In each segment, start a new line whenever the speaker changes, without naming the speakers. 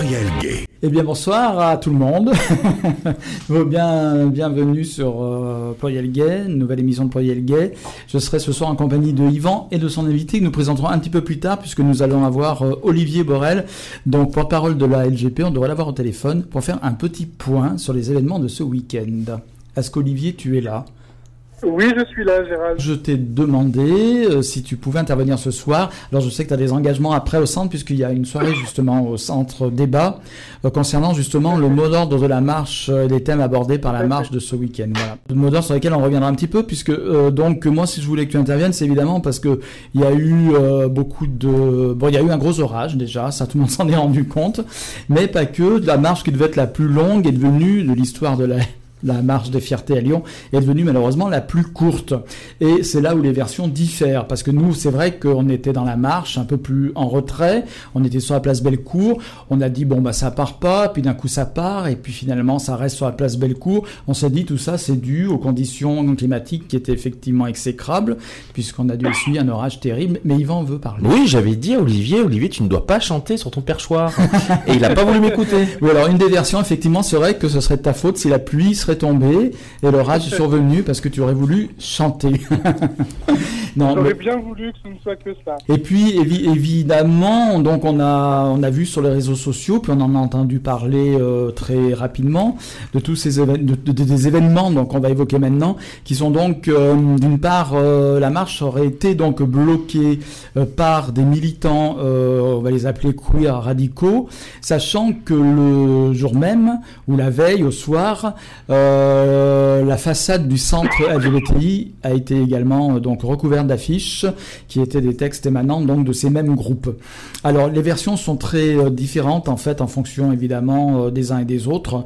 Pluriel Gay.
Eh bien bonsoir à tout le monde. bien, bienvenue sur euh, Pluriel Gay, nouvelle émission de Pluriel Gay. Je serai ce soir en compagnie de Yvan et de son invité que nous présenterons un petit peu plus tard puisque nous allons avoir euh, Olivier Borel, donc porte-parole de la LGP. On devrait l'avoir au téléphone pour faire un petit point sur les événements de ce week-end. Est-ce qu'Olivier, tu es là?
Oui, je suis là, Gérald.
Je t'ai demandé euh, si tu pouvais intervenir ce soir. Alors, je sais que tu as des engagements après au centre, puisqu'il y a une soirée justement au centre débat euh, concernant justement le mot d'ordre de la marche et euh, les thèmes abordés par la marche de ce week-end. Voilà. Le mot d'ordre sur lequel on reviendra un petit peu, puisque donc moi, si je voulais que tu interviennes, c'est évidemment parce que il y a eu beaucoup de. Bon, il y a eu un gros orage déjà, ça tout le monde s'en est rendu compte, mais pas que. La marche qui devait être la plus longue est devenue de l'histoire de la la marche des fiertés à Lyon est devenue malheureusement la plus courte. Et c'est là où les versions diffèrent, parce que nous, c'est vrai qu'on était dans la marche un peu plus en retrait, on était sur la place Bellecour, on a dit bon bah ça part pas, puis d'un coup ça part, et puis finalement ça reste sur la place Bellecour. On s'est dit tout ça c'est dû aux conditions climatiques qui étaient effectivement exécrables, puisqu'on a dû essuyer un orage terrible. Mais Yvan veut parler.
Oui, j'avais dit à Olivier, Olivier, tu ne dois pas chanter sur ton perchoir. et il n'a pas voulu m'écouter.
Oui, alors une des versions effectivement serait que ce serait de ta faute si la pluie serait tombé et l'orage est survenu parce que tu aurais voulu chanter.
J'aurais bien voulu que ce ne soit que ça.
Et puis évidemment, donc on a on a vu sur les réseaux sociaux, puis on en a entendu parler euh, très rapidement de tous ces événements, des événements donc on va évoquer maintenant, qui sont donc euh, d'une part euh, la marche aurait été donc bloquée par des militants, on va les appeler queer radicaux, sachant que le jour même ou la veille au soir. Euh, la façade du centre LGBTI a été également euh, donc recouverte d'affiches qui étaient des textes émanant donc de ces mêmes groupes. Alors les versions sont très euh, différentes en fait en fonction évidemment des uns et des autres.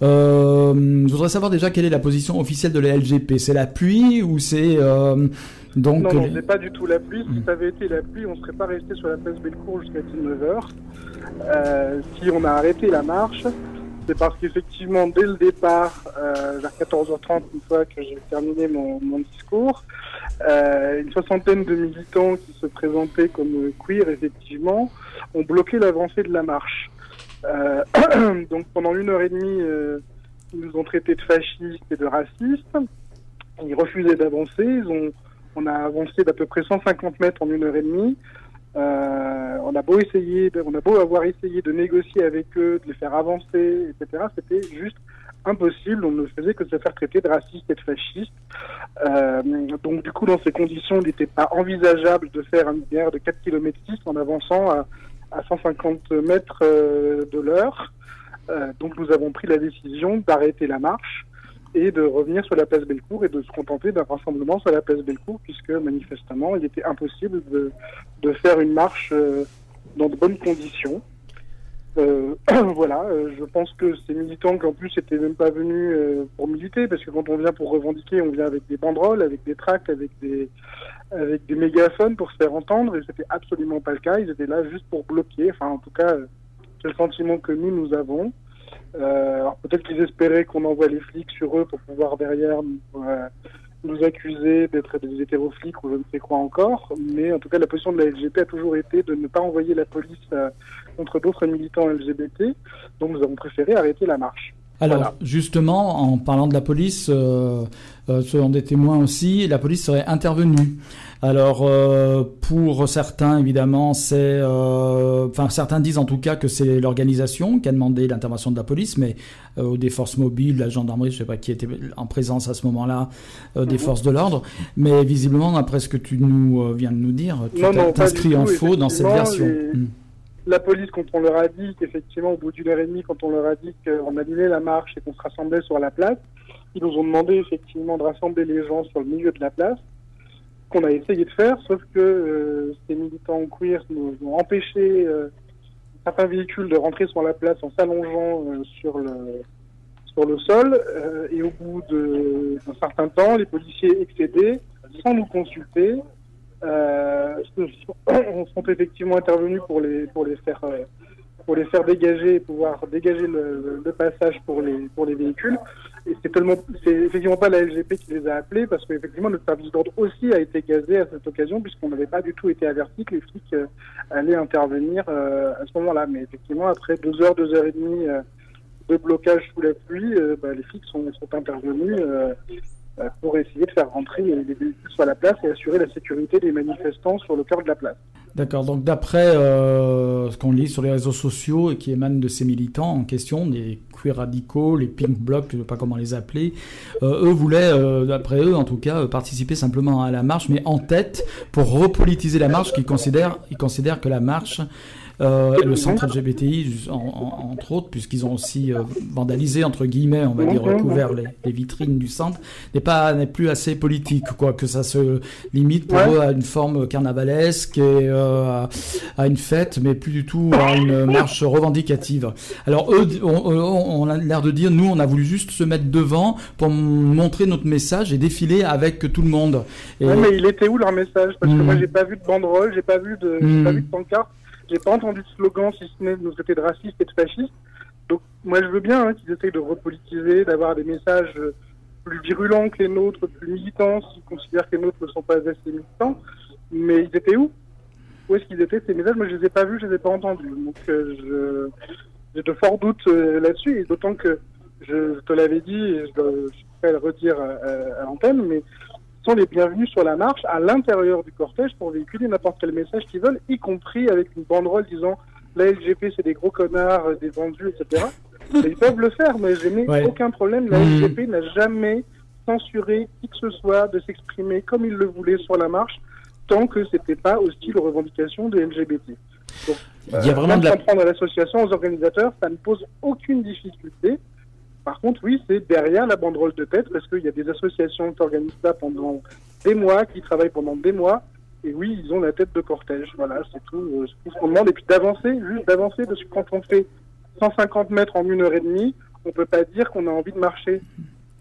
je voudrais savoir déjà quelle est la position officielle de la LGP. C'est la pluie ou c'est
donc non, non, c'est pas du tout la pluie. Si ça avait été la pluie, on serait pas resté sur la place Bellecour jusqu'à 19h. si on a arrêté la marche, c'est parce qu'effectivement, dès le départ, euh, vers 14h30, une fois que j'ai terminé mon, discours, euh, une soixantaine de militants qui se présentaient comme queer, effectivement, ont bloqué l'avancée de la marche. Euh, donc pendant une heure et demie, ils nous ont traités de fascistes et de racistes. Ils refusaient d'avancer. on a avancé d'à peu près 150 mètres en une heure et demie. Euh, on a beau essayer, on a beau avoir essayé de négocier avec eux, de les faire avancer, etc. C'était juste impossible. On ne faisait que se faire traiter de raciste et de fasciste. Euh, donc du coup, dans ces conditions, il n'était pas envisageable de faire une guerre de 4 km 6 en avançant à, 150 mètres euh, de l'heure. donc nous avons pris la décision d'arrêter la marche et de revenir sur la place Bellecour et de se contenter d'un rassemblement sur la place Bellecour, puisque manifestement, il était impossible de, de faire une marche euh, dans de bonnes conditions. Euh, voilà, euh, je pense que ces militants qui en plus n'étaient même pas venus pour militer, parce que quand on vient pour revendiquer, on vient avec des banderoles, avec des tracts, avec des, avec des mégaphones pour se faire entendre, et c'était absolument pas le cas. Ils étaient là juste pour bloquer. Enfin, en tout cas, c'est le sentiment que nous, nous avons. Euh, alors peut-être qu'ils espéraient qu'on envoie les flics sur eux pour pouvoir derrière nous, euh, accuser d'être des hétéroflics ou je ne sais quoi encore. Mais en tout cas, la position de la LGP a toujours été de ne pas envoyer la police euh, contre d'autres militants LGBT. Donc nous avons préféré arrêter la marche.
Alors justement, en parlant de la police, euh, selon des témoins aussi, la police serait intervenue. Alors euh, pour certains évidemment c'est, euh, enfin certains disent en tout cas que c'est l'organisation qui a demandé l'intervention de la police, mais euh, des forces mobiles, la gendarmerie, je sais pas qui était en présence à ce moment-là, des mhm. forces de l'ordre, mais visiblement d'après ce que tu nous viens de nous dire, tu t'inscris en faux dans cette version. Hmm.
La police, quand on leur a dit qu'effectivement, au bout d'une heure et demie, quand on leur a dit qu'on annulait la marche et qu'on se rassemblait sur la place, ils nous ont demandé effectivement de rassembler les gens sur le milieu de la place qu'on a essayé de faire, sauf que euh, ces militants queer nous ont empêché euh, certains véhicules de rentrer sur la place en s'allongeant euh, sur le sur le sol. et au bout d'un certain temps, les policiers excédés, sans nous consulter, sont effectivement intervenus pour les pour les faire pour les faire dégager et pouvoir dégager le, passage pour les, pour les véhicules. Et c'est tellement, c'est effectivement pas la LGP qui les a appelés parce qu'effectivement notre service d'ordre aussi a été gazé à cette occasion puisqu'on n'avait pas du tout été averti que les flics euh, allaient intervenir euh, à ce moment-là. Mais effectivement, après deux heures, deux heures et demie euh, de blocage sous la pluie, bah, les flics sont intervenus pour essayer de faire rentrer les véhicules sur la place et assurer la sécurité des manifestants sur le cœur de la place.
D'accord, donc d'après euh, ce qu'on lit sur les réseaux sociaux et qui émane de ces militants en question, les queer radicaux, les pink blocs, je ne sais pas comment les appeler, euh, eux voulaient, euh, d'après eux en tout cas, participer simplement à la marche, mais en tête pour repolitiser la marche, qu'ils considèrent, ils considèrent que la marche euh, le centre LGBTI, entre autres, puisqu'ils ont aussi euh, vandalisé, entre guillemets, on va dire, recouvert les, les vitrines du centre, n'est pas n'est plus assez politique, quoi, que ça se limite pour eux à une forme carnavalesque et euh, à une fête, mais plus du tout à une marche revendicative. Alors eux, on, a l'air de dire, nous, on a voulu juste se mettre devant pour montrer notre message et défiler avec tout le monde.
Et... mais il était où leur message? Parce que moi, hmm. j'ai pas vu de banderole, j'ai pas vu de, j'ai pas hmm. vu de pancarte. J'ai pas entendu de slogan si ce n'est de nous traiter de racistes et de fascistes. Donc moi je veux bien hein, qu'ils essayent de repolitiser, d'avoir des messages euh, plus virulents que les nôtres, plus militants, s'ils considèrent que les nôtres ne sont pas assez militants. Mais ils étaient où? Où est-ce qu'ils étaient ces messages? Moi je les ai pas vus, je les ai pas entendus. Donc euh, j'ai de forts doutes euh, là-dessus, et d'autant que je, te l'avais dit, et je, je pourrais le redire à, à l'antenne, mais sont les bienvenus sur la marche à l'intérieur du cortège pour véhiculer n'importe quel message qu'ils veulent, y compris avec une banderole disant la LGP c'est des gros connards, euh, des vendus, etc. ils peuvent le faire, mais je n'ai aucun problème. La mmh. LGP n'a jamais censuré qui que ce soit de s'exprimer comme il le voulait sur la marche, tant que c'était pas hostile aux revendications des LGBT. Donc, il y a vraiment de la... l'association, aux organisateurs, ça ne pose aucune difficulté. Par contre, oui, c'est derrière la banderole de tête, parce qu'il y a des associations qui organisent ça pendant des mois, qui travaillent pendant des mois, et oui, ils ont la tête de cortège. Voilà, c'est tout, euh, tout ce qu'on demande. Et puis d'avancer, juste d'avancer, parce que quand on fait 150 mètres en une heure et demie, on peut pas dire qu'on a envie de marcher.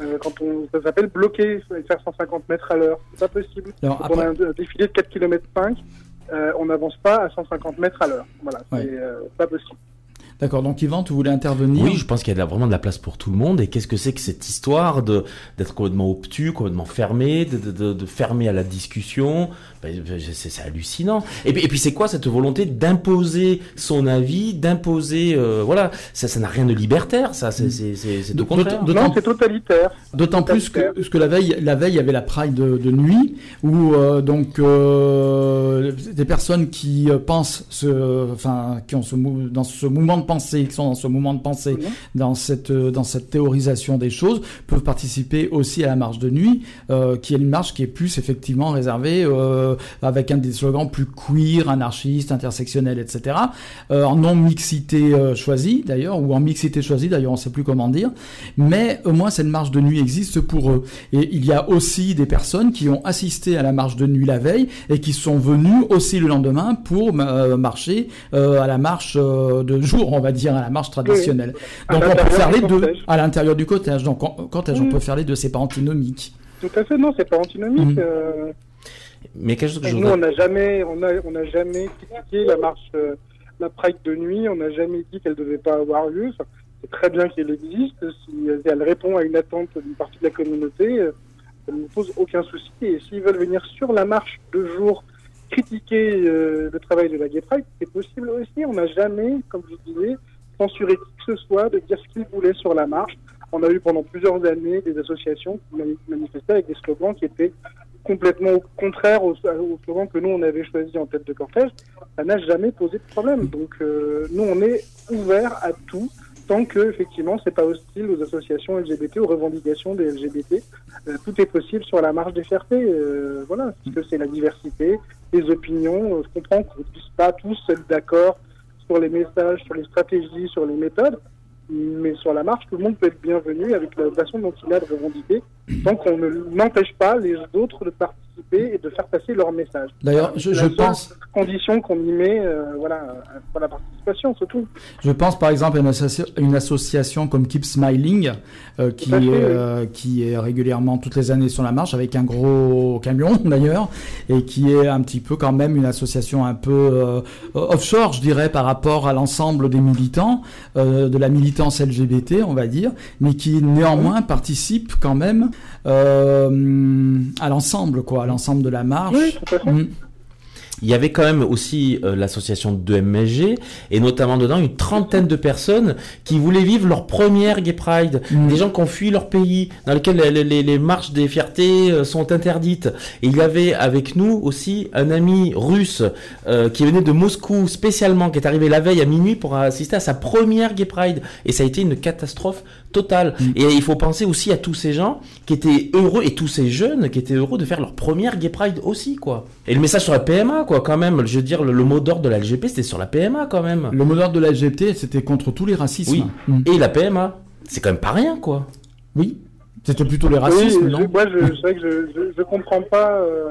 Euh, quand on, ça s'appelle bloquer et faire 150 mètres à l'heure. C'est pas possible. quand on a un, défilé de 4 km 5, on n'avance pas à 150 mètres à l'heure. Voilà, c'est euh, pas possible.
D'accord, donc Yvan, tu voulais intervenir
Oui, je pense qu'il y a vraiment de la place pour tout le monde. Et qu'est-ce que c'est que cette histoire de d'être complètement obtus, complètement fermé, de, de, de, fermer à la discussion? Ben, ben, C'est hallucinant. Et puis, et puis c'est quoi cette volonté d'imposer son avis, d'imposer... Euh, voilà, ça n'a rien de libertaire, ça, c'est
tout contraire. Non, c'est totalitaire.
D'autant plus que, que la veille, la veille, il y avait la Pride de, de nuit, où euh, donc euh, des personnes qui pensent, ce, enfin, qui ont ce, dans ce mouvement de pensée, qui sont dans ce moment de pensée, dans cette euh, dans cette théorisation des choses, peuvent participer aussi à la marche de nuit, euh, qui est une marche qui est plus effectivement réservée euh, avec un des slogans plus queer, anarchiste, intersectionnel, etc. Euh, en non mixité euh, choisie d'ailleurs, ou en mixité choisie d'ailleurs, on sait plus comment dire. Mais au moins cette marche de nuit existe pour eux. Et il y a aussi des personnes qui ont assisté à la marche de nuit la veille et qui sont venues aussi le lendemain pour marcher à la marche de jour on va dire, à la marche traditionnelle. Donc on peut faire les deux à l'intérieur du cortège. Donc quand on peut faire les deux, c'est pas antinomique.
Tout à fait, non, c'est pas antinomique. Mhm. Euh.
Mais quelque chose que je
Nous, on n'a jamais, on a, on a jamais critiqué la marche, euh, la Pride de nuit. On n'a jamais dit qu'elle devait pas avoir lieu. c'est très bien qu'elle existe. Si elle répond à une attente d'une partie de la communauté, euh, ça ne nous pose aucun souci. Et s'ils veulent venir sur la marche de jour critiquer euh, le travail de la Gay Pride, c'est possible aussi. On n'a jamais, comme je disais, censuré qui que ce soit de dire ce qu'ils voulaient sur la marche. On a eu pendant plusieurs années des associations qui manifestaient avec des slogans qui étaient complètement aux, aux slogans que nous on avait choisi en tête de cortège. Ça n'a jamais posé de problème. Donc euh, nous on est ouvert à tout tant que effectivement c'est pas hostile aux associations LGBT, aux revendications des LGBT. Euh, tout est possible sur la marche des fiertés, euh, voilà, parce que c'est la diversité, les opinions. Euh, je comprends qu'on ne puisse pas tous être d'accord sur les messages, sur les stratégies, sur les méthodes, mais sur la marche, tout le monde peut être bienvenu avec la façon dont il a de revendiquer, tant qu'on ne n'empêche pas les autres de participer participer et de faire passer leur message.
D'ailleurs, je, je pense
condition qu'on y met, euh, voilà, pour la participation, surtout.
Je pense par exemple à une, association comme Keep Smiling, euh, qui, est, qui est régulièrement toutes les années sur la marche avec un gros camion d'ailleurs, et qui est un petit peu quand même une association un peu offshore, je dirais, par rapport à l'ensemble des militants, de la militance LGBT, on va dire, mais qui néanmoins participe quand même euh, à l'ensemble, quoi, à l'ensemble de la marche.
Mm.
Il y avait quand même aussi euh, l'association de MSG et notamment dedans une trentaine de personnes qui voulaient vivre leur première Gay Pride, mm. des gens qui ont fui leur pays, dans lesquels les, marches des fiertés euh, sont interdites. Et il y avait avec nous aussi un ami russe qui venait de Moscou spécialement, qui est arrivé la veille à minuit pour assister à sa première Gay Pride. Et ça a été une catastrophe total. Mm. Et il faut penser aussi à tous ces gens qui étaient heureux et tous ces jeunes qui étaient heureux de faire leur première Gay Pride aussi, quoi. Et le message sur la PMA, quoi, quand même. Je veux dire, le, mot d'ordre de la LGP, c'était sur la PMA, quand même.
Le mot d'ordre de la LGBT, c'était contre tous les racismes.
Oui. Mm. Et la PMA, c'est quand même pas rien, quoi.
Oui. C'était plutôt les racismes, non?
Moi, je, c'est vrai que je, je, comprends pas euh,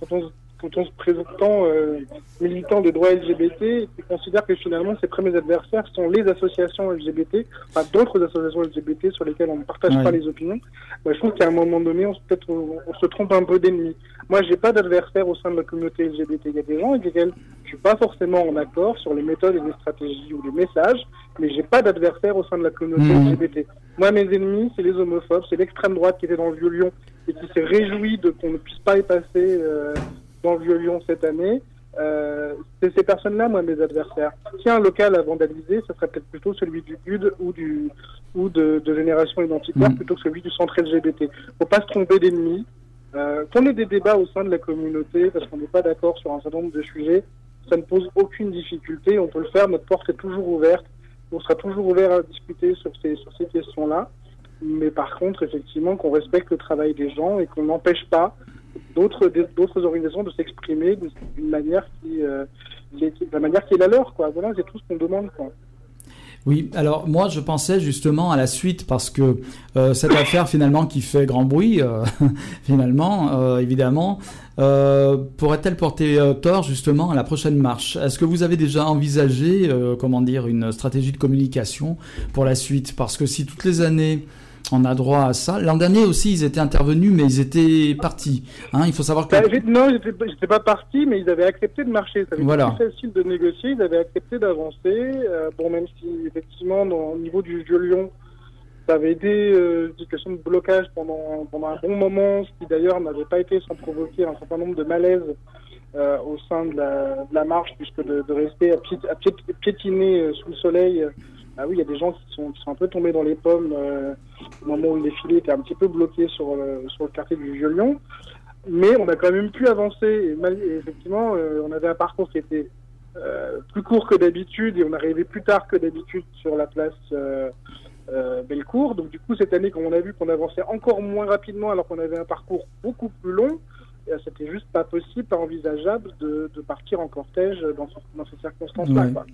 quand on quand on se présentant euh, militant des droits LGBT, ils considèrent que finalement ses premiers adversaires sont les associations LGBT, enfin d'autres associations LGBT sur lesquelles on ne partage pas les opinions. Moi, je trouve qu'à un moment donné, on, peut on, on, se trompe un peu d'ennemis. Moi, j'ai pas d'adversaire au sein de la communauté LGBT. Il y a des gens avec lesquels je suis pas forcément en accord sur les méthodes et les stratégies ou les messages, mais j'ai pas d'adversaire au sein de la communauté mmh. LGBT. Moi, mes ennemis, c'est les homophobes, c'est l'extrême droite qui était dans le vieux Lyon et qui s'est réjoui de qu'on ne puisse pas y passer. Euh, dans le Vieux-Lyon cette année. Euh, c'est ces personnes-là, moi, mes adversaires. Si un local à vandaliser, ce serait peut-être plutôt celui du GUD ou du ou de, de Génération Identitaire mm. plutôt que celui du centre LGBT. Faut pas se tromper d'ennemis. Euh, qu'on ait des débats au sein de la communauté parce qu'on n'est pas d'accord sur un certain nombre de sujets, ça ne pose aucune difficulté. On peut le faire. Notre porte est toujours ouverte. On sera toujours ouvert à discuter sur ces sur ces questions-là. Mais par contre, effectivement, qu'on respecte le travail des gens et qu'on n'empêche pas d'autres d'autres organisations de s'exprimer d'une manière qui, euh, la manière qui est la leur quoi. Voilà c'est tout ce qu'on demande quoi.
Oui, alors moi je pensais justement à la suite parce que euh, cette affaire finalement qui fait grand bruit, euh, finalement, évidemment, pourrait-elle porter tort justement à la prochaine marche? Est-ce que vous avez déjà envisagé, comment dire, une stratégie de communication pour la suite? Parce que si toutes les années on a droit à ça. L'an dernier aussi, ils étaient intervenus, mais ils étaient partis. Hein, il faut savoir que...
Bah, non, ils n'étaient pas partis, mais ils avaient accepté de marcher. Ça été plus facile de négocier, ils avaient accepté d'avancer. Euh, bon, même si, effectivement, au niveau du jeu Lyon, ça avait été euh, une situation de blocage pendant, pendant un bon moment, ce qui d'ailleurs n'avait pas été sans provoquer un certain nombre de malaises euh, au sein de la, marche, puisque de, rester à, piétiner sous le soleil ah oui, il y a des gens qui sont, qui sont un peu tombés dans les pommes euh, au moment où le défilé était un petit peu bloqué sur, euh, sur le quartier du Vieux-Lyon. Mais on a quand même pu avancer. Et, effectivement, euh, on avait un parcours qui était plus court que d'habitude et on arrivait plus tard que d'habitude sur la place Bellecour. Donc du coup, cette année, quand on a vu qu'on avançait encore moins rapidement alors qu'on avait un parcours beaucoup plus long, c'était juste pas possible, pas envisageable de, de partir en cortège dans, dans ces circonstances-là.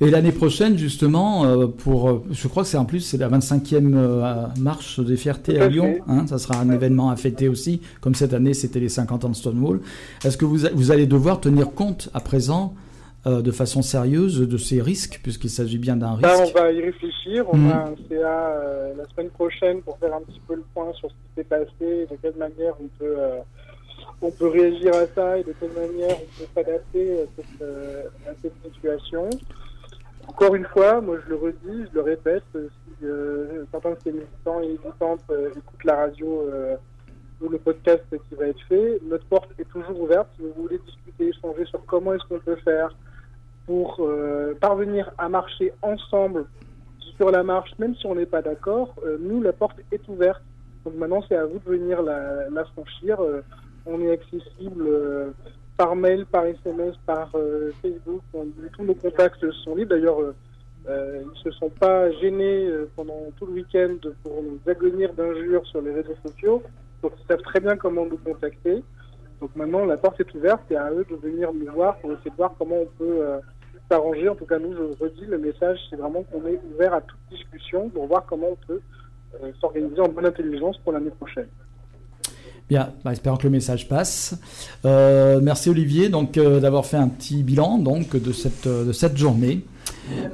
Et l'année prochaine, justement, euh, pour, euh, je crois que c'est en plus c'est la 25e euh, marche des fiertés à Lyon. Hein, ça sera un événement à fêter aussi, comme cette année c'était les 50 ans de Stonewall. Est-ce que vous, vous allez devoir tenir compte à présent de façon sérieuse de ces risques, puisqu'il s'agit bien d'un
ben,
risque?
on va y réfléchir. On mmh. a un CA la semaine prochaine pour faire un petit peu le point sur ce qui s'est passé et de quelle manière on peut on peut réagir à ça et de quelle manière on peut s'adapter à cette, euh, situation. Encore une fois, moi je le redis, je le répète, si euh, certains de ces militants et militantes euh, écoutent la radio euh, ou le podcast qui va être fait, notre porte est toujours ouverte. Si vous voulez discuter, échanger sur comment est-ce qu'on peut faire pour parvenir à marcher ensemble sur la marche, même si on n'est pas d'accord, nous, la porte est ouverte. Donc maintenant, c'est à vous de venir la franchir on est accessible euh, par mail, par SMS, par euh, Facebook. tous nos contacts sont libres. D'ailleurs, euh, ils ne se sont pas gênés pendant tout le week-end pour nous agonir d'injures sur les réseaux sociaux. Donc, ils savent très bien comment nous contacter. Donc maintenant, la porte est ouverte et à eux de venir nous voir pour essayer de voir comment on peut s'arranger. En tout cas, nous, je redis, le message, c'est vraiment qu'on est ouvert à toute discussion pour voir comment on peut s'organiser en bonne intelligence pour l'année prochaine.
Bien, bah, espérons que le message passe. Euh, merci Olivier donc euh, d'avoir fait un petit bilan donc de cette euh, de cette journée.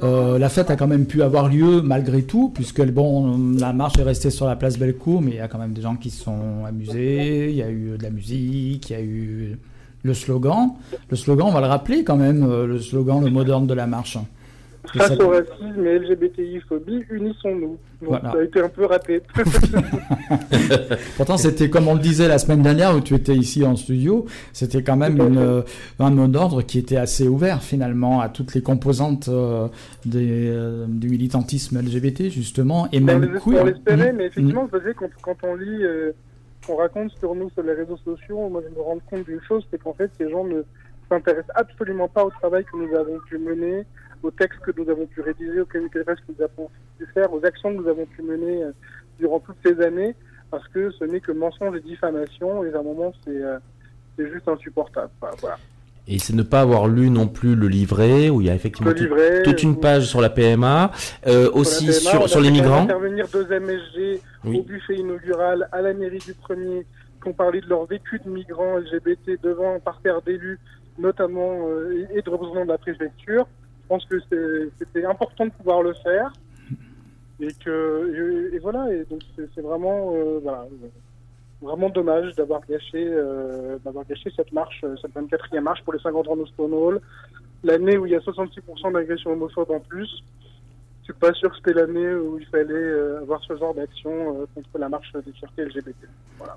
la fête a quand même pu avoir lieu malgré tout, puisque bon, la marche est restée sur la place Bellecour, mais il y a quand même des gens qui se sont amusés, il y a eu de la musique, il y a eu le slogan. Le slogan, on va le rappeler quand même, le slogan, le mot d'ordre de la marche.
Face au racisme et LGBTI-phobie, unissons-nous. ça a été un peu raté.
Pourtant, c'était comme on le disait la semaine dernière où tu étais ici en studio, c'était quand même une, un mot d'ordre qui était assez ouvert finalement à toutes les composantes euh, des, euh, du militantisme LGBT justement et même.
On l'espérait, mmh. mais effectivement, mmh. quand, quand, on lit, euh, qu'on raconte sur nous sur les réseaux sociaux, moi je me rends compte d'une chose, c'est qu'en fait ces gens ne s'intéressent absolument pas au travail que nous avons pu mener aux textes que nous avons pu rédiger, aux communications que nous avons pu faire, aux actions que nous avons pu mener euh, durant toutes ces années, parce que ce n'est que mensonge et diffamation, et à un moment, c'est euh, juste insupportable. voilà.
Et c'est ne pas avoir lu non plus le livret, où il y a effectivement toute une page sur la PMA, euh, aussi sur, sur, les migrants.
intervenir deux MSG au buffet inaugural à la mairie du premier, qui ont parlé de leur vécu de migrants LGBT devant un parterre d'élus, notamment, et de représentants de la préfecture. Je pense que c'était important de pouvoir le faire. Et que voilà, et c'est vraiment euh, vraiment dommage d'avoir gâché euh, gâché cette marche, euh, cette 24e marche pour les 50 ans de Stonewall, l'année où il y a 66% d'agressions homophobes en plus. Je suis pas sûr que c'était l'année où il fallait avoir ce genre d'action contre la marche des fiertés LGBT. Voilà.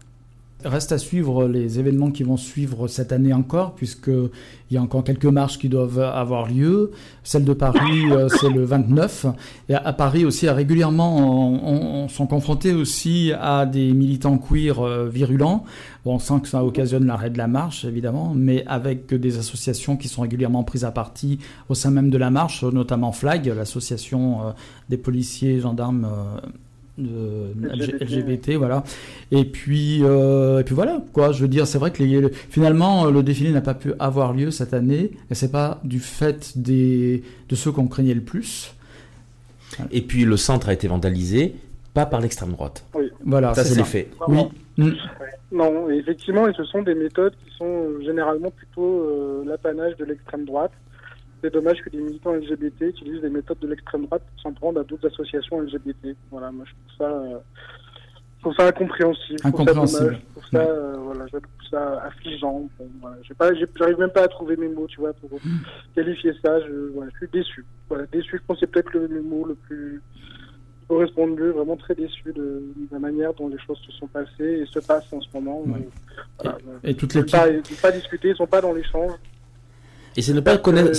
Reste à suivre les événements qui vont suivre cette année encore, puisqu'il y a encore quelques marches qui doivent avoir lieu. Celle de Paris, euh, c'est le 29. Et à, Paris aussi, régulièrement, on, sont confrontés aussi à des militants queer euh, virulents. Bon, on sent que ça occasionne l'arrêt de la marche, évidemment, mais avec des associations qui sont régulièrement prises à partie au sein même de la marche, notamment FLAG, l'association euh, des policiers, gendarmes LGBT, voilà. Et puis, euh, et puis voilà, quoi. Je veux dire, c'est vrai que les, finalement, le défilé n'a pas pu avoir lieu cette année, et c'est pas du fait des, de ceux qu'on craignait le plus.
Et puis le centre a été vandalisé, pas par l'extrême droite.
Oui.
Voilà,
ça c'est les faits.
Oui. Mm.
Non, effectivement, et ce sont des méthodes qui sont généralement plutôt euh, l'apanage de l'extrême droite. C'est dommage que des militants LGBT utilisent des méthodes de l'extrême droite pour s'en prendre à d'autres associations LGBT. Voilà, moi je trouve ça, euh, je trouve ça incompréhensible.
Incompréhensible.
Je trouve ça, euh, voilà, je trouve ça affligeant. Bon, voilà, pas, j'arrive même pas à trouver mes mots, tu vois, pour qualifier ça. Je, voilà, je suis déçu. Voilà, déçu. Je pense que c'est peut-être le, mot le plus correspond mieux. Vraiment très déçu de, la manière dont les choses se sont passées et se passent en ce moment.
voilà, et, toutes les
pas, pas discuter, ils sont pas dans l'échange.
Et c'est ne pas connaître.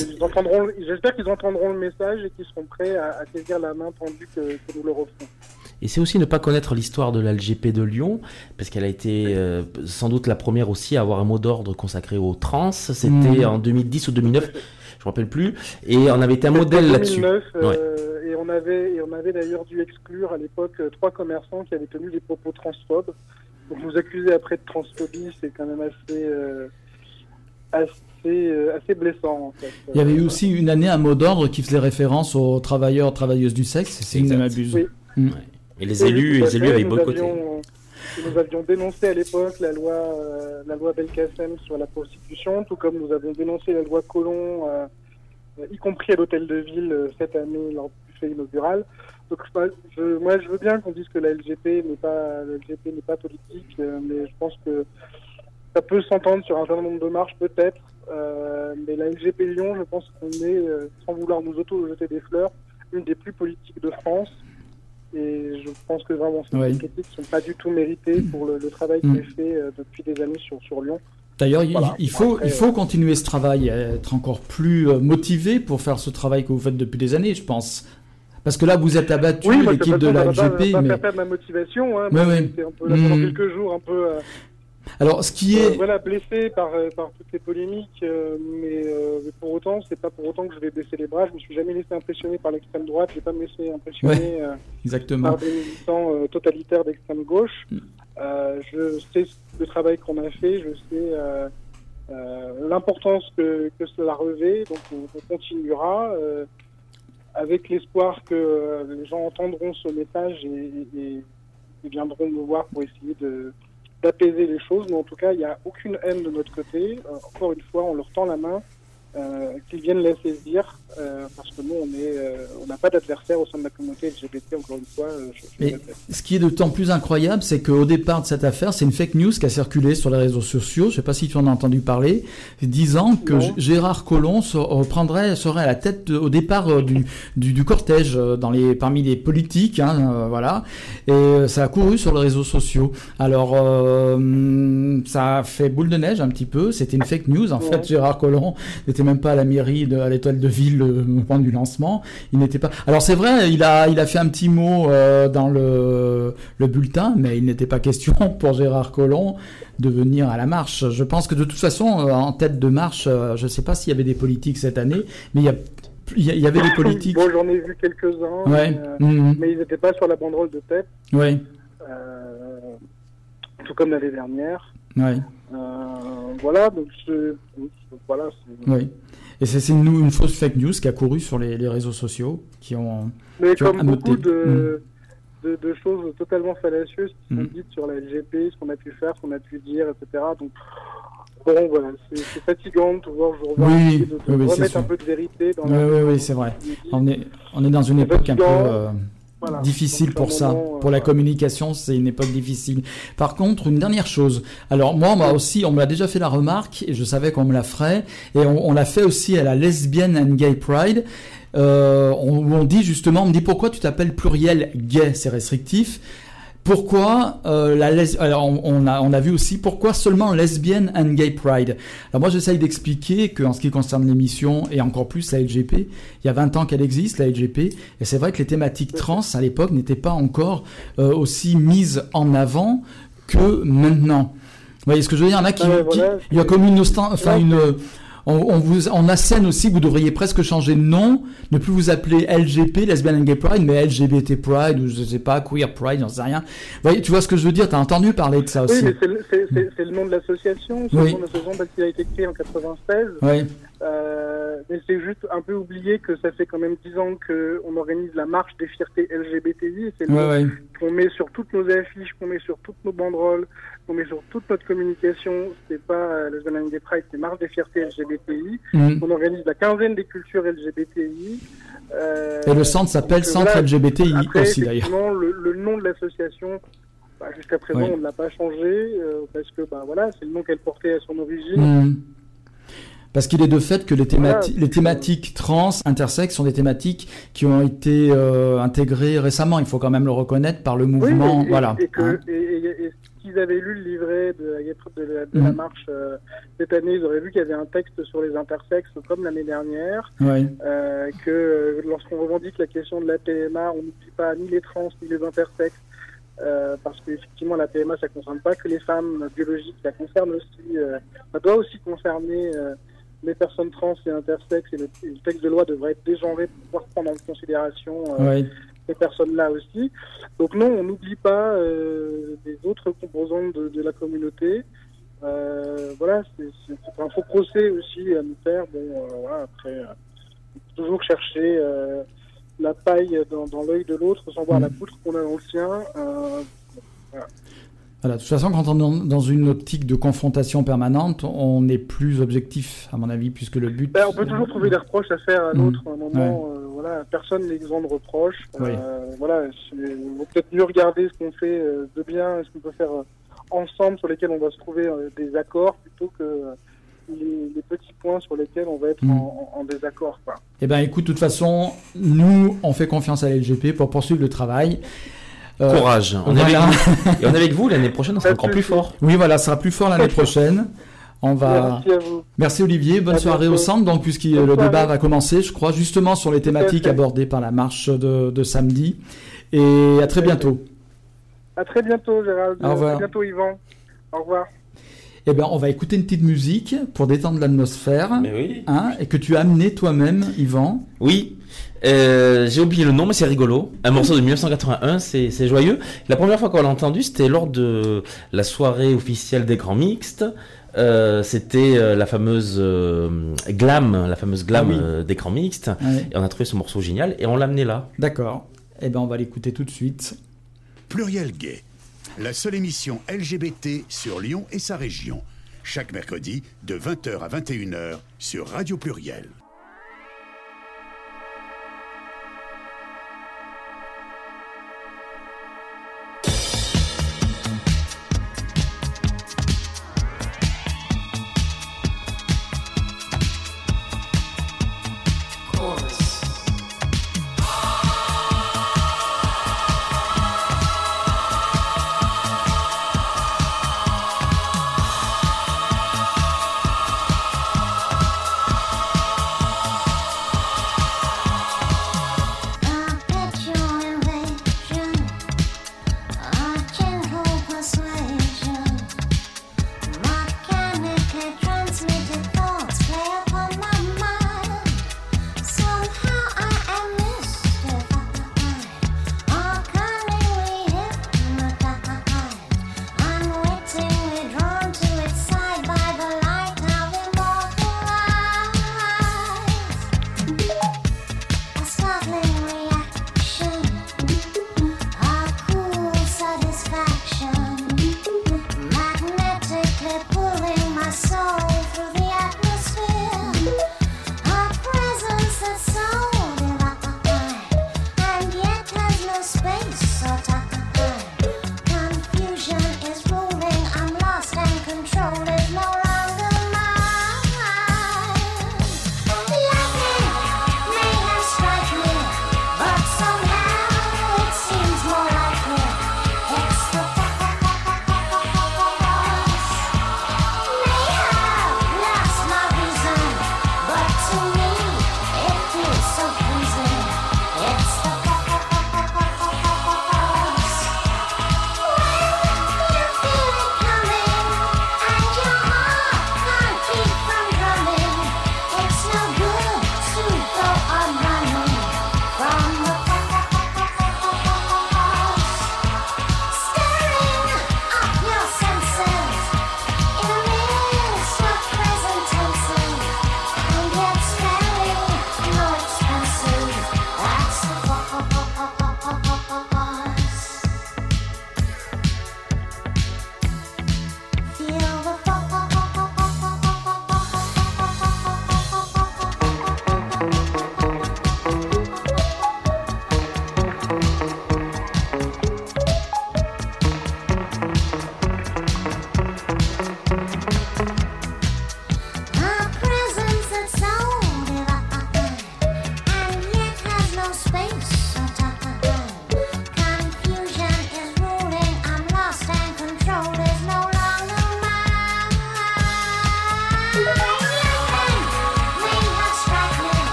J'espère qu'ils entendront le message et qu'ils seront prêts à, saisir la main tendue que, nous leur offrons.
Et c'est aussi ne pas connaître l'histoire de l'LGP de Lyon, parce qu'elle a été euh, sans doute la première aussi à avoir un mot d'ordre consacré aux trans. C'était mmh. en 2010 ou 2009, je me rappelle plus. Et on avait été un modèle là-dessus.
Euh, et on avait, et on avait d'ailleurs dû exclure à l'époque euh, trois commerçants qui avaient tenu des propos transphobes. Donc vous accuser après de transphobie, c'est quand même assez, assez euh, assez blessant.
Il y avait eu aussi une année un mot d'ordre qui faisait référence aux travailleurs, travailleuses du sexe, c'est une m'abuse.
Mm. Et les élus, les élus avaient boycotté.
Nous avions dénoncé à l'époque la loi, euh, la loi Belkacem sur la prostitution, tout comme nous avons dénoncé la loi Colomb, euh, y compris à l'hôtel de ville cette année lors du fait inaugural. Donc je, moi, je veux bien qu'on dise que la LGP n'est pas, la LGP n'est pas politique, mais je pense que ça peut s'entendre sur un certain nombre de marches peut-être, euh, mais la LGP Lyon, je pense qu'on est, euh, sans vouloir nous auto-jeter des fleurs, une des plus politiques de France. Et je pense que vraiment ces critiques ne sont pas du tout méritées pour le, travail qui mm. est fait euh, depuis des années sur, sur Lyon.
D'ailleurs, il, faut, il faut continuer ce travail, être encore plus motivé pour faire ce travail que vous faites depuis des années, je pense. Parce que là, vous êtes abattu, l'équipe de la LGP.
Ça mais... faire perdre ma motivation. Hein, C'est un peu, là, pendant mm. quelques jours, un peu
alors, ce qui est.
Euh, voilà, blessé par, euh, par toutes ces polémiques, euh, mais, pour autant, c'est pas pour autant que je vais baisser les bras. Je me suis jamais laissé impressionner par l'extrême droite, je vais pas me laisser impressionner
exactement.
par des militants totalitaires d'extrême gauche. Mm. je sais le travail qu'on a fait, je sais l'importance que, que, cela revêt, donc on, continuera avec l'espoir que les gens entendront ce message et, et, et viendront me voir pour essayer de d'apaiser les choses, mais en tout cas, il n'y a aucune haine de notre côté. encore une fois, on leur tend la main euh, qu'ils viennent les saisir, euh, parce que nous, on est, euh, on n'a pas d'adversaire au sein de la communauté LGBT, encore une fois.
Mais ce qui est d'autant plus incroyable, c'est qu'au départ de cette affaire, c'est une fake news qui a circulé sur les réseaux sociaux, je ne sais pas si tu en as entendu parler, disant que Gérard Collomb serait à la tête au départ du, du, du, cortège dans les, parmi les politiques, hein, voilà, et ça a couru sur les réseaux sociaux. Alors, ça a fait boule de neige un petit peu, c'était une fake news, en fait, Gérard Collomb même pas à la mairie, de, à l'étoile de ville au moment du lancement. Il n'était pas. Alors c'est vrai, il a, il a fait un petit mot euh, dans le, le bulletin, mais il n'était pas question pour Gérard Collomb de venir à la marche. Je pense que de toute façon, euh, en tête de marche, euh, je ne sais pas s'il y avait des politiques cette année, mais il y a il y avait des politiques.
Bon, j'en ai vu quelques-uns, ouais. Mhm. mais, ils n'étaient pas sur la banderole de tête.
Oui.
tout comme l'année dernière.
Oui.
voilà, donc voilà.
Oui. Et c'est une, une, fausse fake news qui a couru sur les, réseaux sociaux, qui ont.
Mais comme beaucoup mm. de, de, choses totalement fallacieuses qui sont mm. dites sur la LGP, ce qu'on a pu faire, ce qu'on a pu dire, etc. Donc, bon, voilà, c'est fatigant de toujours
oui,
de, remettre un peu de vérité dans
Oui, oui, oui, c'est vrai. On est, on est dans une époque un peu. Euh, difficile pour ça. pour la communication, c'est une époque difficile. Par contre, une dernière chose. Alors moi, moi aussi, on me l'a déjà fait la remarque et je savais qu'on me la ferait. Et on, l'a fait aussi à la Lesbian and Gay Pride. Euh, on, on dit justement, on me dit pourquoi tu t'appelles pluriel gay, c'est restrictif. Pourquoi euh, la Alors on, a, on a vu aussi pourquoi seulement lesbienne and gay pride. Alors moi j'essaye d'expliquer qu'en ce qui concerne l'émission et encore plus la LGP, il y a 20 ans qu'elle existe la LGP et c'est vrai que les thématiques trans à l'époque n'étaient pas encore euh, aussi mises en avant que maintenant. Vous voyez ce que je veux dire? Il y en a qui, il y a comme une, enfin une on, vous, on assène aussi, vous devriez presque changer de nom, ne plus vous appeler LGP, Lesbian and Gay Pride, mais LGBT Pride, ou je sais pas, Queer Pride, j'en sais rien. Voyez, tu vois ce que je veux dire Tu as entendu parler de ça aussi.
Oui, mais c'est le nom de l'association, c'est le nom de l'association parce qu'il a été créé en 96.
Oui.
Euh, mais c'est juste un peu oublié que ça fait quand même 10 ans qu'on organise la marche des fiertés LGBTI. C'est ouais, qu'on met sur toutes nos affiches, qu'on met sur toutes nos banderoles, qu'on met sur toute notre communication. C'est pas euh, le Zoning des Pride, c'est Marche des fiertés LGBTI. Mm. On organise la quinzaine des cultures LGBTI.
Euh, Et le centre s'appelle Centre LGBTI aussi d'ailleurs.
Le, le nom de l'association, bah, jusqu'à présent, on ne l'a pas changé euh, parce que bah, voilà, c'est le nom qu'elle portait à son origine. Mm.
Parce qu'il est de fait que les, les thématiques trans, intersexes sont des thématiques qui ont été euh, intégrées récemment, il faut quand même le reconnaître, par le mouvement. voilà.
Et, que, hein. et, s'ils avaient lu le livret de, la, mhm. marche euh, cette année, ils auraient vu qu'il y avait un texte sur les intersexes comme l'année dernière. Euh, que lorsqu'on revendique la question de la PMA, on n'oublie pas ni les trans ni les intersexes. parce qu'effectivement, la PMA, ça ne concerne pas que les femmes biologiques, ça concerne aussi, ça doit aussi concerner les personnes trans et intersexes et le, texte de loi devrait être dégenré pour pouvoir prendre en considération euh, ces personnes-là aussi. Donc non, on n'oublie pas euh, des autres composantes de, la communauté. Euh, voilà, c'est un faux procès aussi à nous faire. Bon, voilà, après, toujours chercher la paille dans, dans l'œil de l'autre sans voir la poutre qu'on a dans le sien.
Voilà. Voilà, de toute façon, quand on est dans une optique de confrontation permanente, on est plus objectif, à mon avis, puisque le but.
Ben, on peut toujours trouver des reproches à faire à l'autre. À un moment, euh, voilà, personne n'est exempt de reproches. Euh, voilà, il vaut peut-être mieux regarder ce qu'on fait euh, de bien, ce qu'on peut faire ensemble, sur lesquels on va se trouver des accords, plutôt que les, petits points sur lesquels on va être mm. en, désaccord. Quoi.
Eh bien, écoute, de toute façon, nous, on fait confiance à l'LGP pour poursuivre le travail.
Euh, Courage. On est, avec Et on est avec vous l'année prochaine, on sera encore plus fort.
Oui, voilà, ça sera plus fort l'année prochaine. On va.
Merci à vous.
Merci Olivier. Bonne soirée au centre. Donc, puisque le débat va commencer, je crois, justement sur les thématiques abordées par la marche de, samedi. Et à très bientôt.
À très bientôt, Gérald. Au revoir. À bientôt, Yvan. Au revoir.
Eh bien, on va écouter une petite musique pour détendre l'atmosphère.
Mais oui.
Hein, et que tu as amené toi-même, Yvan.
Oui. Euh, j'ai oublié le nom, mais c'est rigolo. Un morceau de 1981, c'est joyeux. La première fois qu'on l'a entendu, c'était lors de la soirée officielle des grands mixtes. Euh, c'était euh, la fameuse glam, la fameuse glam ah des grands mixtes. Et on a trouvé ce morceau génial et on l'a amené là.
D'accord. Eh ben, on va l'écouter tout de suite.
Pluriel gay la seule émission LGBT sur Lyon et sa région. Chaque mercredi de 20h à 21h sur Radio Pluriel.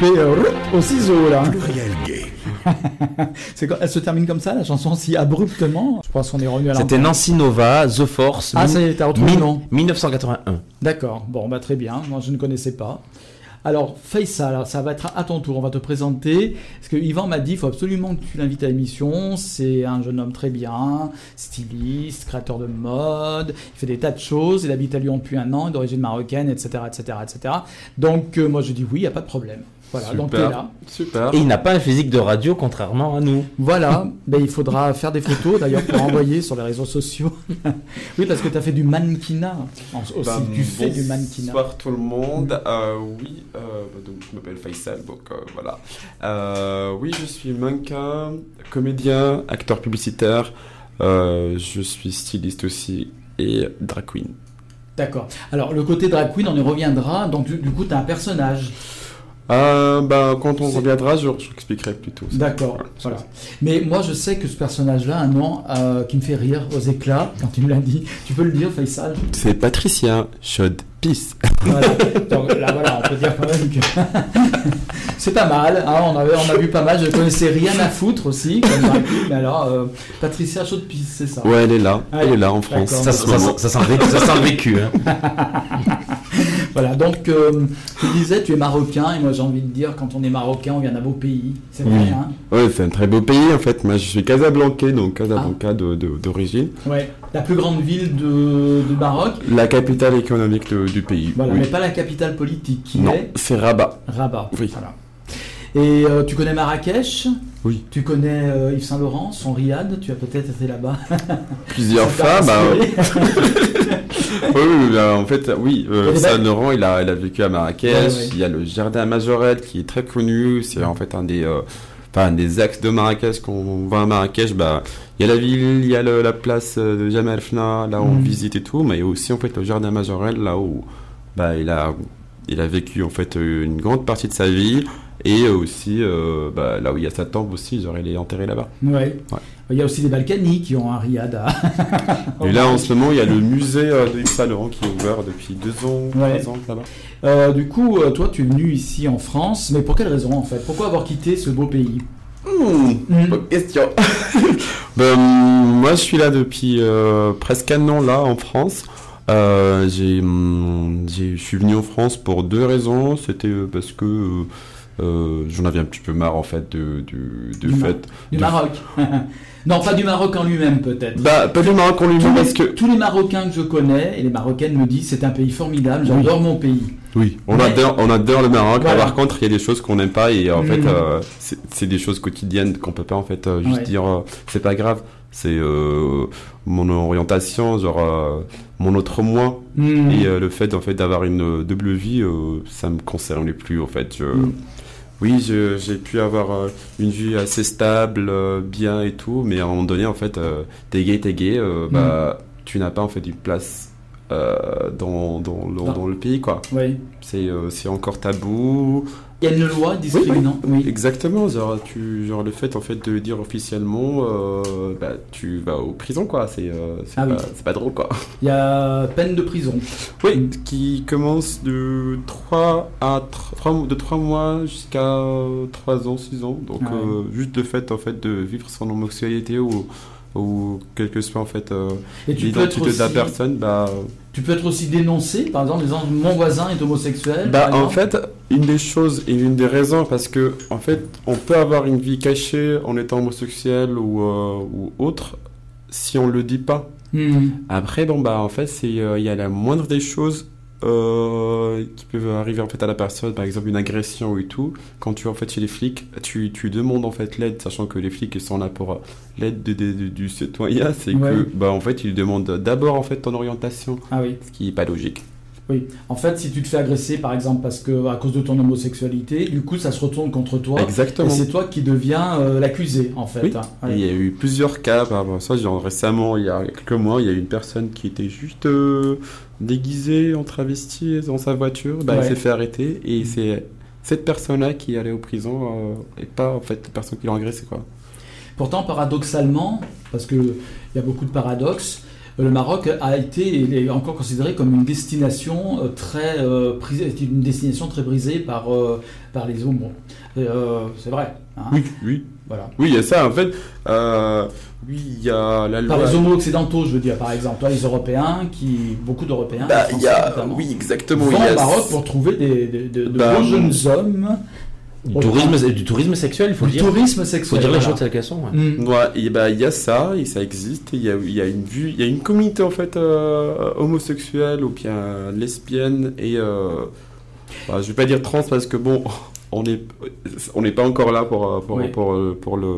Coupé euh, au ciseau là.
Pluriel gay.
c'est elle se termine comme ça, la chanson, si abruptement? Je pense qu'on est revenu à
C'était Nancy Nova, The Force.
Ah, ça y est, t'as retrouvé le nom
1981.
D'accord, bon, bah très bien. Moi, je ne connaissais pas. Alors, Faisal, ça va être à ton tour, on va te présenter. Parce que Yvan m'a dit, il faut absolument que tu l'invites à l'émission. C'est un jeune homme très bien, styliste, créateur de mode, il fait des tas de choses, il habite à Lyon depuis un an, d'origine marocaine, etc., etc., etc. Donc, euh, moi, je dis oui, il n'y a pas de problème. Voilà,
Super.
donc es là.
Super.
Et il n'a pas un physique de radio, contrairement à nous.
Voilà, ben, il faudra faire des photos d'ailleurs pour envoyer sur les réseaux sociaux. oui, parce que tu as fait du mannequinat aussi.
Bah,
tu fais du mannequinat.
Bonsoir tout le monde. Euh, oui, euh, bah, donc je m'appelle Faisal, donc euh, voilà. Euh, oui, je suis mannequin, comédien, acteur publicitaire. Euh, je suis styliste aussi et drag queen.
D'accord. Alors, le côté drag queen, on y reviendra. Donc, du, du coup, tu as un personnage.
Euh, bah, quand on reviendra, je, je expliquerai plutôt.
D'accord.
Voilà.
Voilà. Mais moi, je sais que ce personnage-là a un nom euh, qui me fait rire aux éclats quand tu me l'as dit. Tu peux le dire, Faisal?
C'est Patricia Chaude Peace.
Voilà. Donc, là, voilà, on peut dire quand même que c'est pas mal. hein, on, avait, on a vu pas mal. Je connaissais rien à foutre aussi. Comme mais alors, euh, Patricia Chaude-Pisse, c'est ça.
Ouais, elle est là. Elle est là en France.
Ça, ça, ça, ça sent le vécu. Ça sent le vécu hein.
Voilà, donc euh, tu disais, tu es marocain, et moi j'ai envie de dire, quand on est marocain, on vient d'un beau pays. C'est vrai,
Oui.
hein
Ouais, c'est un très beau pays en fait. Moi, je suis casablancais, donc Casablanca de- d'origine.
Ouais. La plus grande ville de, de Maroc,
La capitale économique de- du pays.
voilà,
oui.
mais pas la capitale politique, qui
Non,
est
c'est Rabat.
Rabat.
Oui.
Voilà. Et euh, tu connais Marrakech?
Oui.
Tu connais euh, Yves Saint-Laurent, son riad Tu as peut-être été là-bas.
Plusieurs fois, bah, oui, oui, bah, en fait, oui, euh,
Il y a des
Saint Laurent, il a, il a vécu à Marrakech.
Ouais, ouais.
Il y a le jardin Majorette qui est très connu. C'est en fait un des, un des axes de Marrakech. Quand on va à Marrakech, bah, il y a la ville, il y a le- la place de Jamal Fna, là où on
Mhm.
visite et tout, mais il y a aussi en fait le jardin Majorette, là où, bah, il a, il a vécu en fait une grande partie de sa vie. Et aussi, euh, bah, là où il y a sa tombe aussi, genre, il est enterré là-bas.
ouais.
Ouais.
Il y a aussi des Balkany qui ont un riad à.
Et là, en ce moment, il y a le musée euh, de Yves Saint Laurent qui est ouvert depuis deux ans,
Ouais.
trois ans là-bas.
Euh, du coup, toi, tu es venu ici en France, mais pour quelle raison en fait? Pourquoi avoir quitté ce beau pays?
Hmm,
Mhm.
bonne question. ben, moi, je suis là depuis euh, presque un an là en France. Euh, j'ai, je suis venu en France pour deux raisons. C'était parce que euh, euh, j'en avais un petit peu marre en fait de, du, du fait.
Du
de-
Maroc. non, pas du Maroc en lui-même peut-être.
Bah, pas du Maroc en lui-même
les,
parce que.
tous les Marocains que je connais et les Marocaines me disent c'est un pays formidable, j'adore mon pays.
Oui, on
Mais-
adore, on adore le Maroc.
Voilà.
Par contre, il y a des choses qu'on n'aime pas et en fait, euh, c'est des choses quotidiennes qu'on peut pas en fait euh, juste
Ouais.
dire. euh, c'est pas grave. C'est mon orientation, genre mon autre moi
Hmm.
et le fait en fait d'avoir une double vie, ça me concerne plus en fait. Je-
Mm.
Oui, j'ai pu avoir euh, une vie assez stable, euh, bien et tout, mais à un moment donné, en fait, euh, t'es gay, t'es gay, euh,
Mm.
bah, tu n'as pas en fait une place euh, dans, dans, le-
Ah.
dans le pays, quoi.
Oui.
C'est c'est encore tabou.
Il y a une loi discriminante. Oui.
Exactement, genre, tu, genre le fait en fait de dire officiellement, euh, bah, tu vas au prison, quoi. C'est euh,
Ah
pas,
oui.
pas drôle, quoi.
Il y a peine de prison.
Oui, qui commence de 3 à 3, de 3 mois jusqu'à 3 ans, 6 ans. Donc
Ah
euh, juste le fait en fait de vivre son homosexualité ou ou quel que soit en fait euh, l'identité de la personne, bah,
tu peux être aussi dénoncé, par exemple, en disant mon voisin est homosexuel.
bah en fait une des choses et une des raisons parce que en fait on peut avoir une vie cachée en étant homosexuel ou euh, ou autre si on le dit pas.
Hmm.
Après, bon, bah, en fait, c'est, euh, il y a la moindre des choses euh, qui peuvent arriver en fait à la personne, par exemple une agression et tout. Quand tu es en fait chez les flics, tu, tu demandes en fait l'aide, sachant que les flics ils sont là pour euh, l'aide de- de- de- du citoyen. C'est
Ouais.
que, bah, en fait, ils demandent d'abord en fait ton orientation,
Ah oui.
ce qui est pas logique.
Oui. En fait, si tu te fais agresser, par exemple, parce que à cause de ton homosexualité, du coup, ça se retourne contre toi. Et
Exactement.
c'est toi qui deviens euh, l'accusé, en fait.
Oui.
hein.
Et
Ouais.
Il y a eu plusieurs cas par rapport à ça. Genre, récemment, il y a quelques mois, il y a eu une personne qui était juste euh, déguisée en travesti dans sa voiture. Bah,
Ouais.
Elle s'est fait arrêter et c'est cette personne-là qui est allée en prison euh, et pas en fait la personne qui l'a agressé quoi.
Pourtant, paradoxalement, parce qu'il y a beaucoup de paradoxes, le Maroc a été et est encore considéré comme une destination très prisée, une destination très brisée par par les homos. c'est vrai.
Hein. oui, oui. Voilà. Oui, il y a ça en fait. oui, il y a la
loi. Par les homo occidentaux, je veux dire, par exemple, les Européens, qui beaucoup d'Européens.
Bah, il y a, oui, exactement.
Vont au Maroc pour trouver des, de, bah, beaux jeunes hommes
du tourisme, du tourisme sexuel, il faut
du
dire.
tourisme sexuel.
Il faut dire les choses telles qu'elles sont.
Mm. il bah, y a ça, et ça existe. Il y a, y a, une vue, il y a une communauté en fait euh, homosexuelle ou bien lesbienne et euh, bah, je vais pas dire trans parce que bon, on n'est on n'est pas encore là pour pour, pour, pour, le,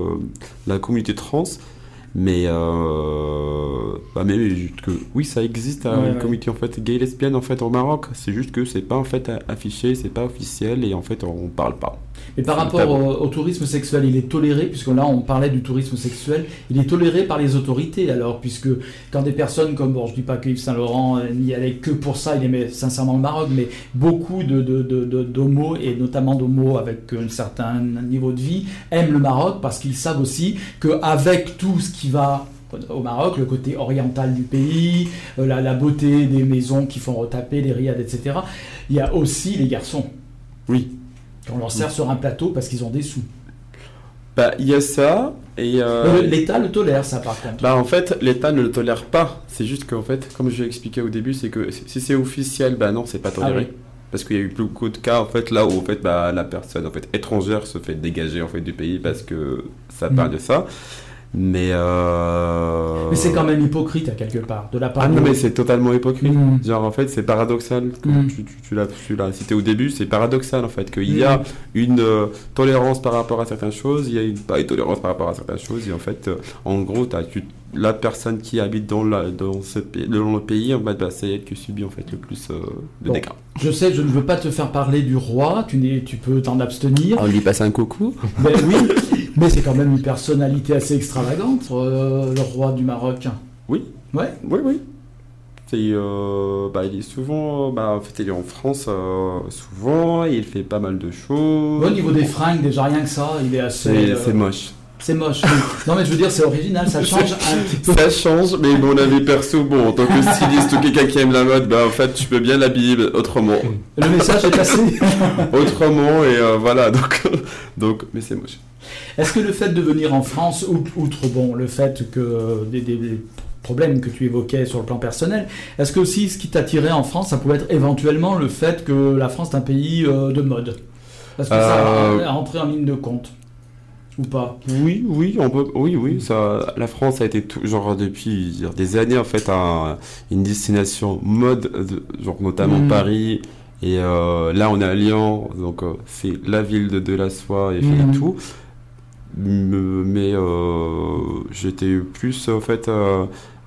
la communauté trans. Mais, euh, bah mais que, oui, ça existe, hein, une communauté en fait gay lesbienne en fait au Maroc. C'est juste que c'est pas en fait affiché, c'est pas officiel et en fait on parle pas.
Et par rapport au, tourisme sexuel, il est toléré, puisque là on parlait du tourisme sexuel, il est toléré par les autorités alors, puisque quand des personnes comme, bon je dis pas que Yves Saint-Laurent euh, n'y allait que pour ça, il aimait sincèrement le Maroc, mais beaucoup d'homos, de, de, et notamment d'homos avec un certain niveau de vie, aiment le Maroc parce qu'ils savent aussi qu'avec tout ce qui va au Maroc, le côté oriental du pays, euh, la, la, beauté des maisons qui font retaper, les riades, etc. Il y a aussi les garçons.
Oui.
On leur sert sur un plateau parce qu'ils ont des sous.
Bah, il y a ça. Et euh,
L'État le tolère, ça, par contre.
Bah, en fait, l'État ne le tolère pas. C'est juste qu'en fait, comme je l'ai expliqué au début, c'est que si c'est officiel, bah non, c'est pas toléré. Ah parce qu'il y a eu beaucoup de cas, en fait, là où en fait, bah, la personne en fait, étrangère se fait dégager en fait, du pays parce que ça parle mm. de ça. Mais, euh...
mais c'est quand même hypocrite à quelque part de la part.
Ah non, mais c'est totalement hypocrite. Mm. Genre en fait c'est paradoxal. Comme mm. tu, tu, tu l'as cité au début, c'est paradoxal en fait qu'il y a mm. une euh, tolérance par rapport à certaines choses, il y a une pas une tolérance par rapport à certaines choses et en fait euh, en gros as, tu, la personne qui habite dans, la, dans, ce, dans le pays, en fait, bah, c'est elle qui subit en fait le plus euh, de dégâts.
Je sais, je ne veux pas te faire parler du roi, tu, tu peux t'en abstenir.
On lui passe un coucou.
Ben oui. Mais c'est quand même une personnalité assez extravagante, euh, le roi du Maroc.
Oui.
Ouais.
Oui, oui. Euh, bah, il est souvent, bah, en fait, il est en France euh, souvent, et il fait pas mal de choses.
au niveau des fringues, déjà rien que ça, il est assez.
C'est moche.
C'est moche. non, mais je veux dire, c'est original, ça change un petit peu.
Ça change, mais mon avis perso, bon, en tant que styliste ou quelqu'un qui aime la mode, bah, en fait, tu peux bien l'habiller autrement.
Le message est passé.
autrement, et voilà, donc, donc mais c'est moche.
Est-ce que le fait de venir en France, outre bon, le fait que des, problèmes que tu évoquais sur le plan personnel, est-ce que aussi ce qui t'attirait en France, ça pouvait être éventuellement le fait que la France est un pays euh, de mode? Est-ce que ça a euh, rentré en ligne de compte ou pas
Oui, oui, on peut, oui, oui. Ça, la France a été genre depuis des années en fait une destination mode, genre notamment mmh. Paris. Et euh, là, on est à Lyon, donc c'est la ville de, la soie et mmh. tout mais euh, j'étais plus en fait euh,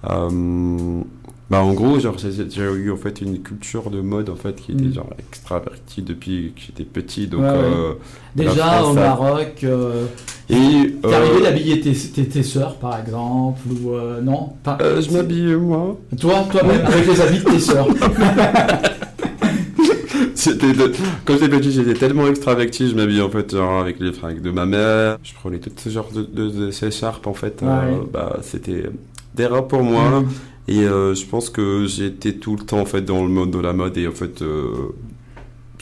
euh, bah en gros genre j'ai eu en fait une culture de mode en fait qui était mm. genre extravertie depuis que j'étais petit donc
déjà au Maroc et t'es arrivé d'habiller tes, tes, par exemple ou non?
Je m'habille moi
toi toi-même avec les habits de tes soeurs
Quand j'étais petit, j'étais tellement extraverti, je m'habillais en fait genre, avec les fringues de ma mère. Je prenais tout ce genre de, de, en fait. Euh, bah, c'était des rats pour moi. Et euh, je pense que j'étais tout le temps en fait dans le monde de la mode et en fait euh,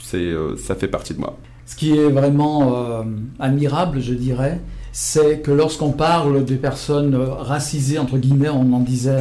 c'est ça fait partie de moi.
Ce qui est vraiment admirable, je dirais, c'est que lorsqu'on parle des personnes racisées, entre guillemets, on en disait,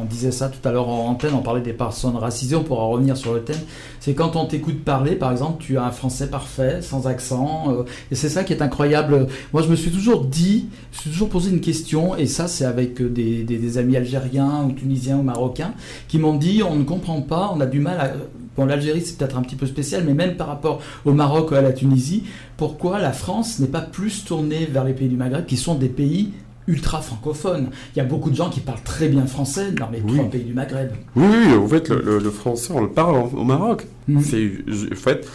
on, disait ça tout à l'heure en antenne, on parlait des personnes racisées, on pourra revenir sur le thème, c'est quand on t'écoute parler, par exemple, tu as un français parfait, sans accent, euh, et c'est ça qui est incroyable. Moi, je me suis toujours dit, je me suis toujours posé une question, et ça, c'est avec des, des, amis algériens ou tunisiens ou marocains, qui m'ont dit, on ne comprend pas, on a du mal à... Bon, l'Algérie, c'est peut-être un petit peu spécial, mais même par rapport au Maroc ou à la Tunisie, pourquoi la France n'est pas plus tournée vers les pays du Maghreb, qui sont des pays ultra francophones Il y a beaucoup de gens qui parlent très bien français dans les trois pays du Maghreb.
Oui, oui, en fait, le, français, on le parle au Maroc. Mhm. C'est, en fait,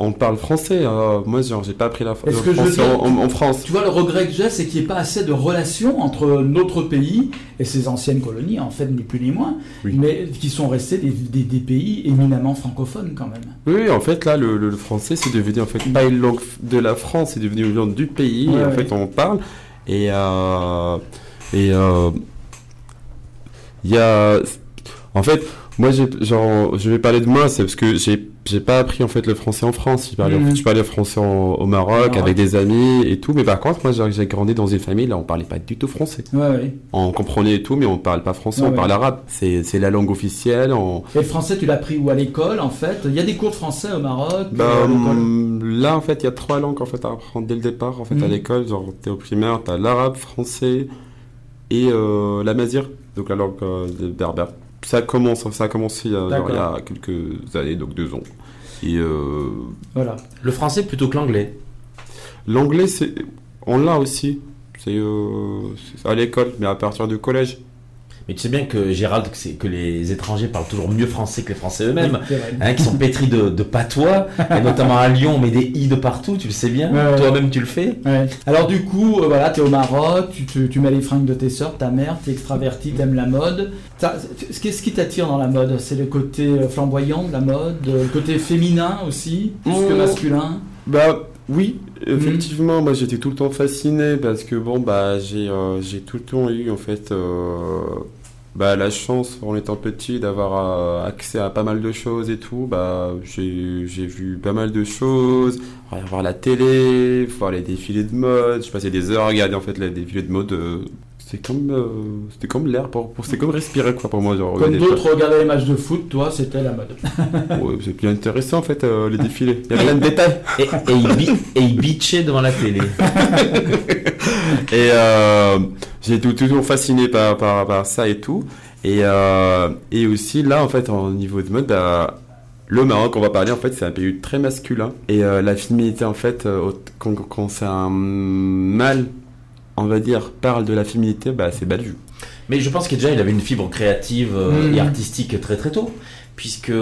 on parle français. Hein. moi, j'ai pas appris la, le français en, France.
Tu vois, le regret que j'ai, c'est qu'il n'y ait pas assez de relations entre notre pays et ses anciennes colonies, en fait, ni plus ni moins, mais qui sont restés des, pays éminemment francophones quand même.
Oui, en fait, là, le, français, c'est devenu en fait pas une langue de la France, c'est devenu une langue du pays. en fait, on parle et euh, et euh, il y a, en fait, moi, genre, je vais parler de moi, c'est parce que j'ai, j'ai pas appris en fait le français en France. Je parlais, mm. je parlais français au Maroc avec des amis et tout. Mais par contre, moi, j'ai grandi dans une famille là, on parlait pas du tout français.
Ouais, ouais.
On comprenait tout, mais on parle pas français, on parle arabe. C'est, la langue officielle.
Et le français, tu l'as appris où? À l'école en fait? Il y a des cours de français au Maroc
bah, hum, Là, en fait, il y a trois langues en fait à apprendre dès le départ. En fait, à mm. l'école, genre, t'es au primaire, t'as l'arabe, français et euh, la mazir, donc la langue euh, berbère ça commence, ça a commencé il y a quelques années, donc deux ans. Et euh,
voilà. Le français plutôt que l'anglais.
L'anglais, c'est, on l'a aussi. C'est euh, à l'école, mais à partir du collège.
Mais tu sais bien que Gérald, que, que les étrangers parlent toujours mieux français que les Français eux-mêmes, hein, qui sont pétris de, patois, et notamment à Lyon, on met des i de partout, tu le sais bien, toi-même tu le fais.
Alors du coup, euh, voilà, tu es au Maroc, tu, tu, mets les fringues de tes soeurs, ta mère, tu es extraverti, tu aimes la mode. Qu'est-ce qui t'attire dans la mode C'est le côté euh, flamboyant de la mode, euh, le côté féminin aussi, plus que mmh. masculin
Bah oui, effectivement, moi j'étais tout le temps fasciné parce que bon bah j'ai j'ai tout le temps eu en fait bah, la chance en étant petit d'avoir euh, accès à pas mal de choses et tout, bah, j'ai vu pas mal de choses, voir la télé, voir les défilés de mode, je passais des heures à regarder en fait les défilés de mode. Euh, c'est comme euh, c'était comme l'air pour, c'est comme respirer quoi pour moi
comme d'autres regardaient les matchs de foot toi c'était la mode.
C'est bien intéressant en fait les défilés. Il y a plein de détails.
Et, il, bitchait devant la télé.
Et euh, j'ai toujours fasciné par, par, ça et tout. Et, euh, et aussi, là, en fait, au niveau de mode, bah, le Maroc, on va parler, en fait, c'est un pays très masculin. Et euh, la féminité, en fait, quand, quand c'est un mâle, on va dire, parle de la féminité, bah, c'est belle
Mais je pense que déjà, il avait une fibre créative et mmh. artistique très très tôt puisque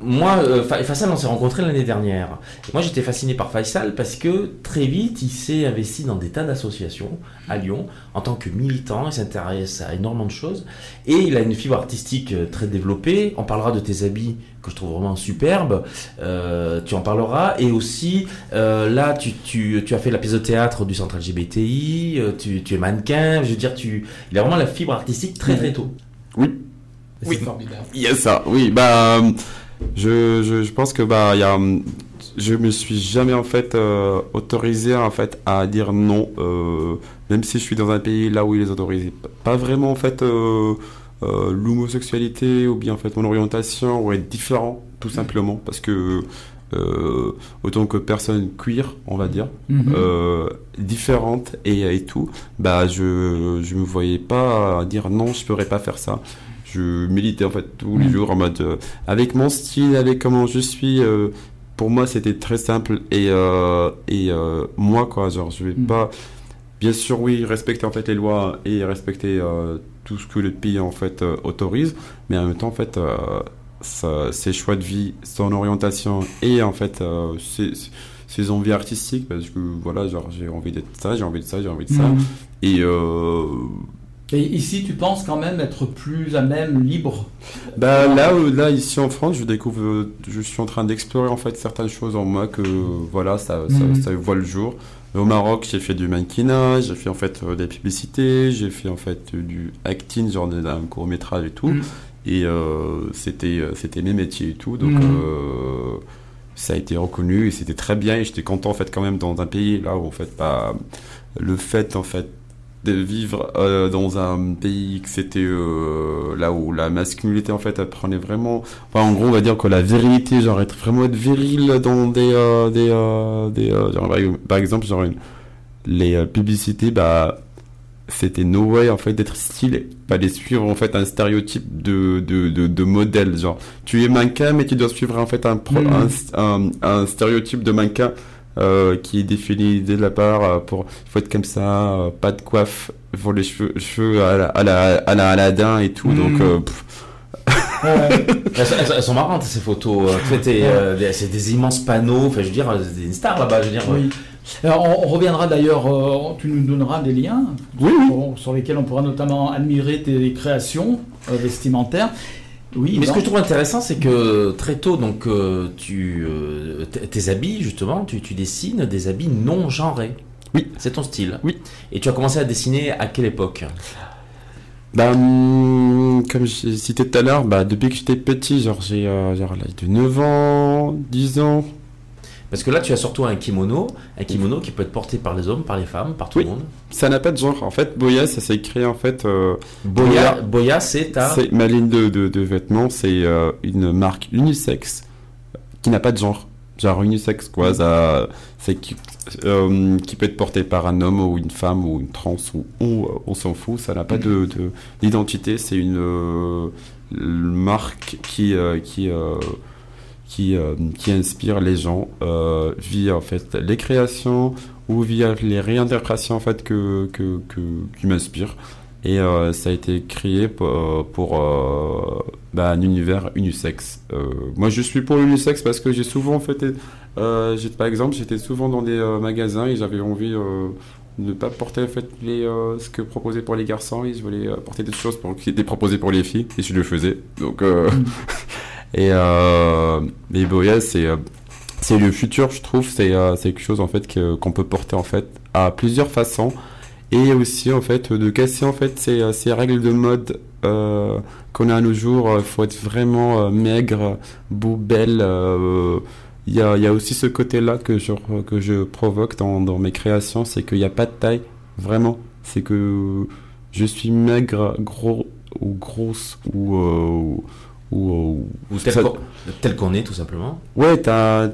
moi, euh, Faisal, on s'est rencontré l'année dernière. moi, j'étais fasciné par Faisal parce que très vite, il s'est investi dans des tas d'associations à Lyon en tant que militant. Il s'intéresse à énormément de choses et il a une fibre artistique euh, très développée. On parlera de tes habits que je trouve vraiment superbes. Euh, tu en parleras et aussi là, tu, as fait la pièce de théâtre du centre LGBTI. Tu, tu es mannequin. Je veux dire, tu, il a vraiment la fibre artistique très très tôt.
Oui, oui. Il y a ça, oui. Bah, je, je, je pense que bah, y a, je me suis jamais en fait euh, autorisé en fait à dire non, euh, même si je suis dans un pays là où il les autorise. Pas vraiment en fait euh, l'homosexualité ou bien en fait mon orientation ou être différent, tout simplement, parce que autant que personne queer, on va dire, mhm. différente et, et, tout, bah je je me voyais pas dire non, je pourrais pas faire ça je militais en fait tous les mm. jours en mode euh, avec mon style, avec comment je suis. Euh, pour moi, c'était très simple et euh, et moi quoi, genre je vais mm. pas. Bien sûr, oui, respecter en fait les lois et respecter tout ce que le pays en fait autorise, mais en même temps en fait ses choix de vie, son orientation et en fait ses, ses, envies artistiques parce que voilà genre j'ai envie d'être ça, j'ai envie de ça, j'ai envie de ça mm. et
et ici, tu penses quand même être plus à même libre?
Bah, là, là, ici en France, je découvre, je suis en train d'explorer en fait certaines choses en moi que voilà, ça, ça, mhm. voit le jour. Au Maroc, j'ai fait du mannequinage, j'ai fait en fait euh, des publicités, j'ai fait en fait du acting, genre d'un court métrage et tout. Mhm. Et euh, c'était euh, c'était mes métiers et tout, donc mhm. ça a été reconnu et c'était très bien. Et j'étais content en fait quand même dans un pays là où en fait pas le fait en fait de vivre euh, dans un pays que c'était euh, là où la masculinité en fait elle prenait vraiment enfin en gros on va dire que la virilité genre être vraiment être viril dans des euh, des, des genre, par exemple genre les publicités bah c'était no way en fait d'être stylé pas les suivre en fait un stéréotype de de, de, de modèle genre tu es mannequin mais tu dois suivre en fait un, mm. un, un stéréotype de mannequin euh, qui est défini dès la part euh, pour il faut être comme ça euh, pas de coiffe pour les cheveux, cheveux à la, à la, à la Aladdin et tout donc mhm.
elles, sont marrantes ces photos c'est des immenses panneaux enfin je veux dire des stars là-bas je veux dire
oui. Alors, on, reviendra d'ailleurs, tu nous donneras des liens sur, lesquels on pourra notamment admirer tes créations vestimentaires.
Oui, mais ce que je trouve intéressant, c'est que très tôt, donc, euh, tu, euh, tes habits, justement, tu, tu, dessines des habits non genrés.
Oui.
C'est ton style.
Oui.
Et tu as commencé à dessiner à quelle époque?
Hum, comme j'ai cité tout à l'heure, bah, depuis que j'étais petit, genre j'ai euh, de 9 ans, 10 ans.
Parce que là, tu as surtout un kimono, un kimono qui peut être porté par les hommes, par les femmes, par tout le monde.
Ça n'a pas de genre. En fait, Boya, ça s'est créé en fait. Euh,
Boya, Boya, c'est ta.
C'est ma ligne de, de, vêtements. C'est euh, une marque unisexe qui n'a pas de genre. Genre unisexe quoi. Ça, c'est qui, euh, qui peut être porté par un homme ou une femme ou une trans ou, on s'en fout. Ça n'a pas de d'identité. C'est une marque qui qui qui, euh, qui inspire les gens euh, via en fait les créations ou via les réinterprétations en fait que, que, que qui m'inspirent et euh, ça a été créé pour, pour bah, un univers unisexe. moi, je suis pour l'unisexe parce que j'ai souvent fait, par exemple, j'étais souvent dans des magasins et j'avais envie de ne pas porter en fait les, ce que proposait pour les garçons et je voulais porter des choses pour, qui étaient proposées pour les filles et je le faisais. Donc, mm. Et, euh, c'est euh, c'est le futur, je trouve. C'est euh, quelque chose en fait qu'on peut porter en fait à plusieurs façons et aussi en fait de casser en fait ces, règles de mode euh, qu'on a à nos jours. Il faut être vraiment maigre, beau, belle. Il y, a, y, a, aussi ce côté-là que je, que je provoque dans, dans mes créations, c'est qu'il n'y a pas de taille, vraiment. C'est que je suis maigre, gros ou grosse ou,
tel qu'on est tout simplement
ouais as,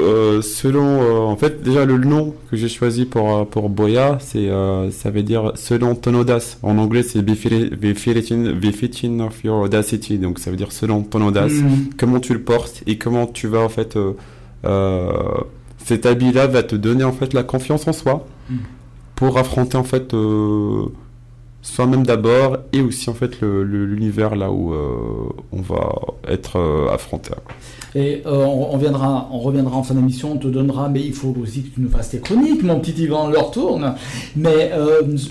euh, selon euh, en fait déjà le nom que j'ai choisi pour euh, pour Boya c'est ça veut dire selon ton audace en anglais c'est befitting of your audacity donc ça veut dire selon ton audace mm. comment tu le portes et comment tu vas en fait cet habit là va te donner en fait la confiance en soi mm. pour affronter en fait soi-même d'abord et aussi en fait l'univers là où euh, on va être euh, affronté.
Et euh, on, viendra, on reviendra en fin d'émission, on te donnera, mais il faut aussi que tu nous fasses tes chroniques, mon petit Ivan, leur tourne. Mais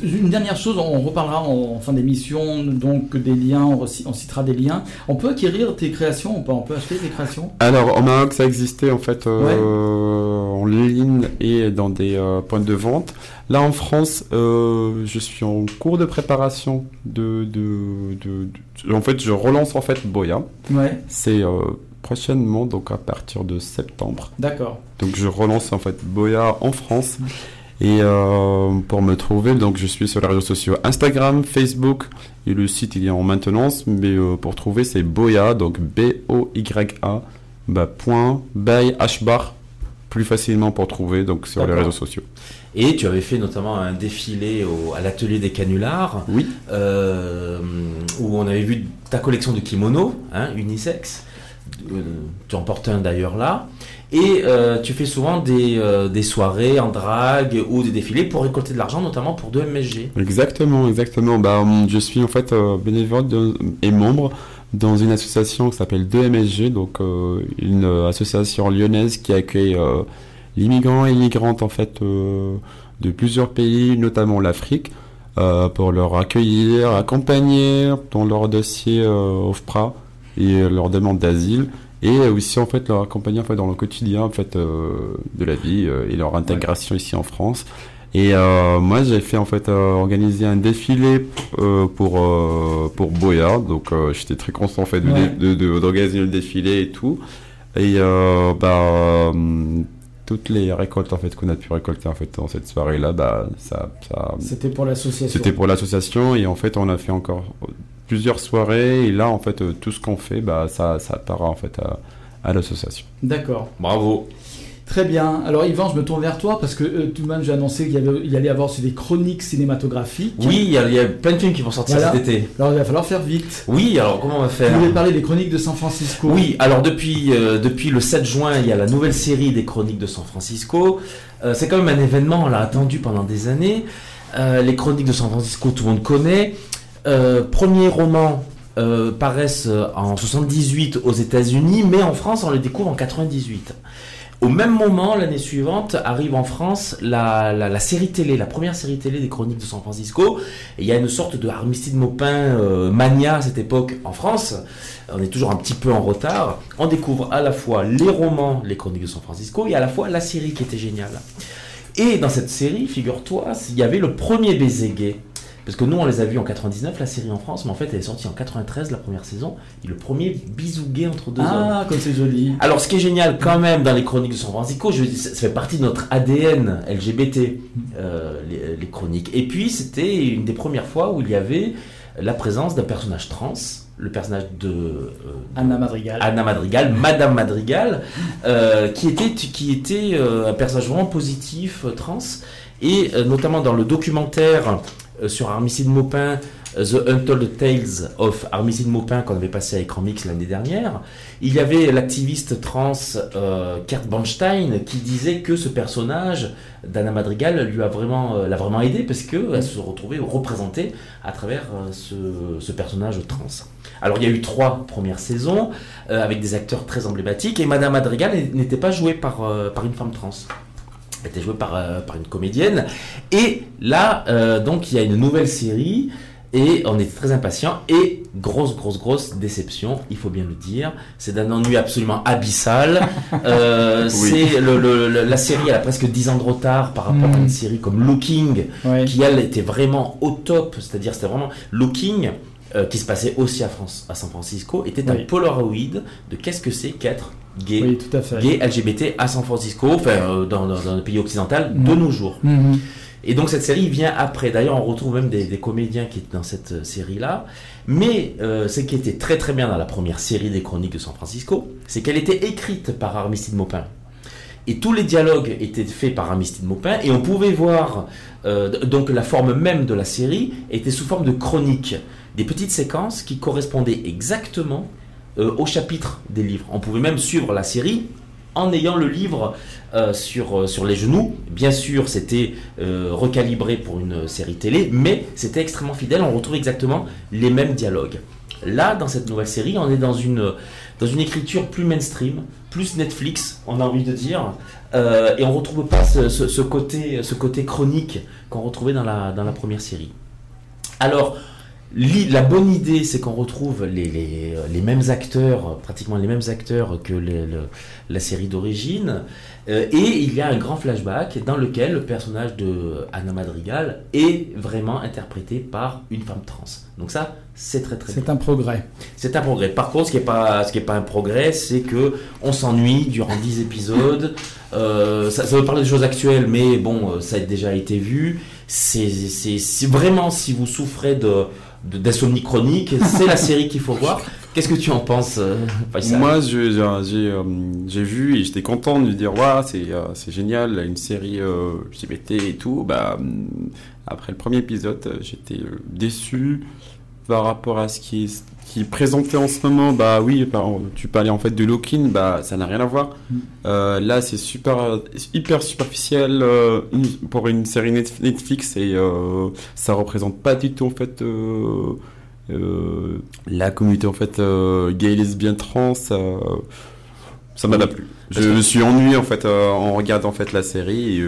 une dernière chose, on reparlera en, fin d'émission, donc des liens, on, citera des liens. On peut acquérir tes créations, on peut, on peut acheter tes créations?
Alors, en Maroc, ça existait en fait en ligne et dans des points de vente. Là en France, euh, je suis en cours de préparation de, de, En fait, je relance en fait Boya.
Ouais.
C'est euh, prochainement, donc à partir de septembre.
D'accord.
Donc je relance en fait Boya en France. Et euh, pour me trouver, donc je suis sur les réseaux sociaux Instagram, Facebook et le site il est en maintenance. Mais pour trouver c'est Boya, donc B-O-Y-A, bah, point, by, H bar, plus facilement pour trouver donc sur les réseaux sociaux.
Et tu avais fait notamment un défilé à l'atelier des canulars,
oui.
Euh, où on avait vu ta collection de kimonos, hein, unisex. Euh, tu en portes un d'ailleurs là. Et euh, tu fais souvent des, des, soirées en drague ou des défilés pour récolter de l'argent, notamment pour 2MSG.
Exactement, exactement. Bah, je suis en fait bénévole et membre dans une association qui s'appelle 2MSG, donc une association lyonnaise qui accueille l'immigrant et l'immigrantes en fait euh, de plusieurs pays, notamment l'Afrique, euh, pour leur accueillir, accompagner dans leur dossier euh, OFPRA et leur demande d'asile et aussi en fait leur accompagner en fait dans le quotidien en fait de la vie et leur intégration ici en France. Et moi, j'ai fait en fait organiser un défilé pour pour Boya, donc j'étais très content en fait d'organiser de, le défilé et tout. Et bah toutes les récoltes en fait qu'on a pu récolter en fait dans cette soirée là bah ça,
c'était pour l'association
c'était pour l'association et en fait on a fait encore plusieurs soirées et là en fait euh, tout ce qu'on fait bah ça ça part en fait à, à l'association
d'accord
bravo
Très bien. Alors Yvan, je me tourne vers toi parce que euh, tout le monde, j'ai annoncé qu'il y, il allait avoir des chroniques cinématographiques.
Oui, il y, a, plein de films qui vont sortir cet été.
Alors il va falloir faire vite.
Oui, alors comment on va faire?
Tu voulais parler des chroniques de San Francisco?
Oui, alors depuis, euh, depuis le 7 juin, il y a la nouvelle série des chroniques de San Francisco. Euh, c'est quand même un événement, on l'a attendu pendant des années. les chroniques de San Francisco, tout le monde connaît. Premier roman paraissent en 78 aux États-Unis, mais en France, on les découvre en 98. Au même moment, l'année suivante, arrive en France la, série télé, la première série télé des Chroniques de San Francisco. il y a une sorte de Armistide Maupin euh, mania à cette époque en France. On est toujours un petit peu en retard. On découvre à la fois les romans, les Chroniques de San Francisco, et à la fois la série qui était géniale. Et dans cette série, figure-toi, il y avait le premier baiser gay. Parce que nous, on les a vus en 99, la série en France, mais en fait, elle est sortie en 93, la première saison. Et le premier bisou gay entre deux
ah,
hommes.
Ah, comme c'est joli.
Alors, ce qui est génial quand même dans les chroniques de San Francisco, je, ça fait partie de notre ADN LGBT, euh, les, chroniques. Et puis, c'était une des premières fois où il y avait la présence d'un personnage trans le personnage de euh,
Anna Madrigal,
Anna Madrigal, Madame Madrigal, euh, qui était qui était un personnage vraiment positif trans et notamment dans le documentaire euh, sur Armicide Maupin, euh, The Untold Tales of Armicide Maupin qu'on avait passé à Écran Mix l'année dernière, il y avait l'activiste trans euh, Kurt Bornstein qui disait que ce personnage d'Anna Madrigal lui a vraiment, l'a vraiment aidé parce qu'elle se retrouvait représentée à travers ce, personnage trans. Alors il y a eu trois premières saisons avec des acteurs très emblématiques et Madame Madrigal n'était pas jouée par, par une femme trans était joué par, euh, par une comédienne. Et là, euh, donc, il y a une nouvelle série. Et on est très impatient. Et grosse, grosse, grosse déception, il faut bien le dire. C'est d'un ennui absolument abyssal. Euh, C'est le, la série, elle a presque 10 ans de retard par rapport à une hmm. série comme Looking, qui elle était vraiment au top. C'est-à-dire, c'était vraiment Looking. qui se passait aussi à, France, à San Francisco, était un Polaroid de qu'est-ce que c'est qu'être gay, tout à fait. gay LGBT à San Francisco, enfin euh, dans, dans, le pays occidental, de nos jours. Mhm. Et donc cette série vient après. D'ailleurs, on retrouve même des, comédiens qui étaient dans cette euh, série-là. Mais euh, ce qui était très très bien dans la première série des Chroniques de San Francisco, c'est qu'elle était écrite par Armistide Maupin. Et tous les dialogues étaient faits par Armistide Maupin, et on pouvait voir donc la forme même de la série était sous forme de chroniques, des petites séquences qui correspondaient exactement euh, au chapitre des livres. On pouvait même suivre la série en ayant le livre euh, sur, euh, sur les genoux. Bien sûr, c'était recalibré pour une série télé, mais c'était extrêmement fidèle. On retrouve exactement les mêmes dialogues. Là, dans cette nouvelle série, on est dans une, dans une écriture plus mainstream, plus Netflix, on a envie de dire, et on retrouve pas ce, ce, côté, ce côté chronique qu'on retrouvait dans la, dans la première série. Alors, la bonne idée, c'est qu'on retrouve les, les, mêmes acteurs, pratiquement les mêmes acteurs que la série d'origine, euh, et il y a un grand flashback dans lequel le personnage de Anna Madrigal est vraiment interprété par une femme trans. Donc ça, c'est très très.
C'est un progrès.
C'est un progrès. Par contre, ce qui n'est pas ce qui est pas un progrès, c'est que on s'ennuie durant 10 épisodes. Euh, ça, ça veut parler de choses actuelles, mais bon, euh, ça a déjà été vu. C'est vraiment si vous souffrez de d'insomnie chronique. C'est la série qu'il faut voir. Qu'est-ce que tu en penses, euh,
Moi, euh, j'ai vu et j'étais content de lui dire ouais, euh, c'est génial, une série LGBT et tout. Bah, après le premier épisode, j'étais déçu par rapport à ce qui est qui présenté en ce moment, bah oui, tu parlais en fait de Lokin, bah ça n'a rien à voir. Mm. Euh, là, c'est super, hyper superficiel euh, pour une série Netflix et euh, ça représente pas du tout en fait la communauté en fait gay, lesbienne, trans. ça m'a pas plu. Je me suis ennuyé en fait en regardant en fait la série. Et,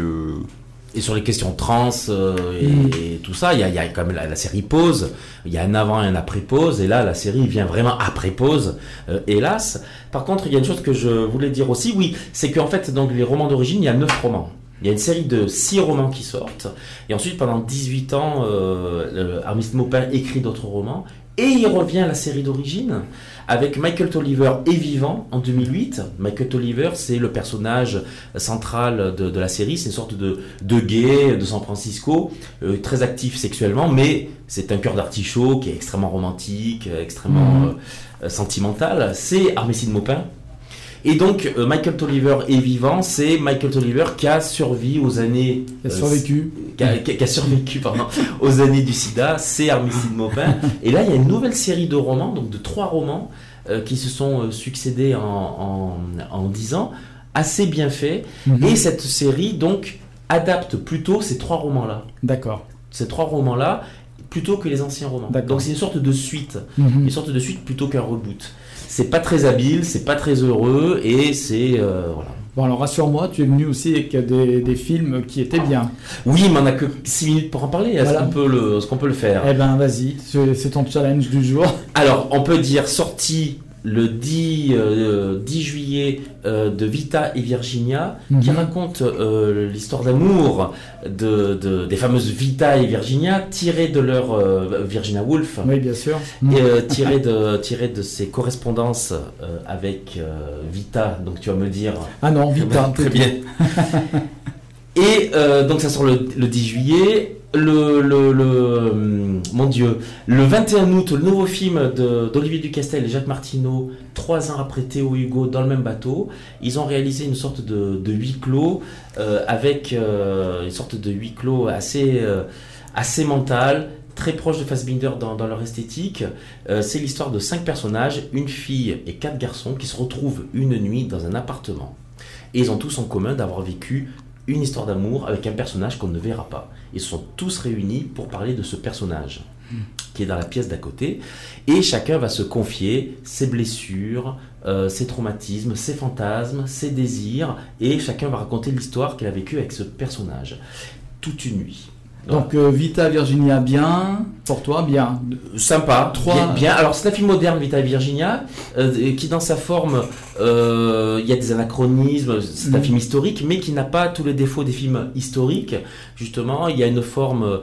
et sur les questions trans euh, mm. et, tout ça, il y a, y a quand même la, série pause, il y a un avant et un après pause, et là la série vient vraiment après pause, euh, hélas. Par contre, il y a une chose que je voulais dire aussi, oui, c'est qu'en fait, donc les romans d'origine, il y a neuf romans. Il y a une série de six romans qui sortent, et ensuite pendant 18 ans, euh, Armist Maupin écrit d'autres romans, et il revient à la série d'origine avec Michael Tolliver et vivant en 2008. Michael Tolliver, c'est le personnage central de, la série. C'est une sorte de, de gay de San Francisco, euh, très actif sexuellement, mais c'est un cœur d'artichaut qui est extrêmement romantique, extrêmement mhm. euh, sentimental. C'est Armicide Maupin, et donc, euh, Michael Tolliver est vivant, c'est Michael Tolliver qui a survécu aux années.
Qui a survécu.
Qui a, survécu, pardon, aux années du sida, c'est Armicide Maupin. Et là, il y a une nouvelle série de romans, donc de trois romans, euh, qui se sont euh, succédés en, en, 10 ans, assez bien fait. Mhm. Et cette série, donc, adapte plutôt ces trois romans-là.
D'accord.
Ces trois romans-là, plutôt que les anciens romans. Donc c'est une sorte de suite, mhm. une sorte de suite plutôt qu'un reboot c'est pas très habile, c'est pas très heureux et c'est euh, voilà.
Bon alors rassure-moi, tu es venu aussi avec des, des, films qui étaient bien.
Oui, mais on n'a que 6 minutes pour en parler. Est-ce qu'on peut, le, peut le faire?
Eh ben vas-y, c'est ton challenge du jour.
Alors on peut dire sortie le 10, 10 euh, juillet euh, de Vita et Virginia, qui mhm. raconte euh, l'histoire d'amour de, des fameuses Vita et Virginia, tirées de leur Virginia Woolf.
Oui, bien sûr.
Et tirées de, tirées de ses correspondances avec Vita, donc tu vas me dire.
Ah non, Vita.
Très bien. et donc ça sort le, le 10 juillet le, le, mon Dieu, le 21 août, le nouveau film d'Olivier Ducastel et Jacques Martineau, trois ans après Théo Hugo dans le même bateau, ils ont réalisé une sorte de, huis clos euh, avec euh, une sorte de huis clos assez, euh, assez mental, très proche de Fassbinder dans, dans leur esthétique. C'est l'histoire de cinq personnages, une fille et quatre garçons qui se retrouvent une nuit dans un appartement. Et ils ont tous en commun d'avoir vécu une histoire d'amour avec un personnage qu'on ne verra pas. Ils sont tous réunis pour parler de ce personnage qui est dans la pièce d'à côté, et chacun va se confier ses blessures, euh, ses traumatismes, ses fantasmes, ses désirs, et chacun va raconter l'histoire qu'il a vécue avec ce personnage toute une nuit.
Donc euh, Vita Virginia bien, pour toi bien.
Sympa, Trois... bien, Alors c'est un film moderne Vita Virginia, euh, qui dans sa forme, euh, il y a des anachronismes, c'est un mm. film historique, mais qui n'a pas tous les défauts des films historiques. Justement, il y a une forme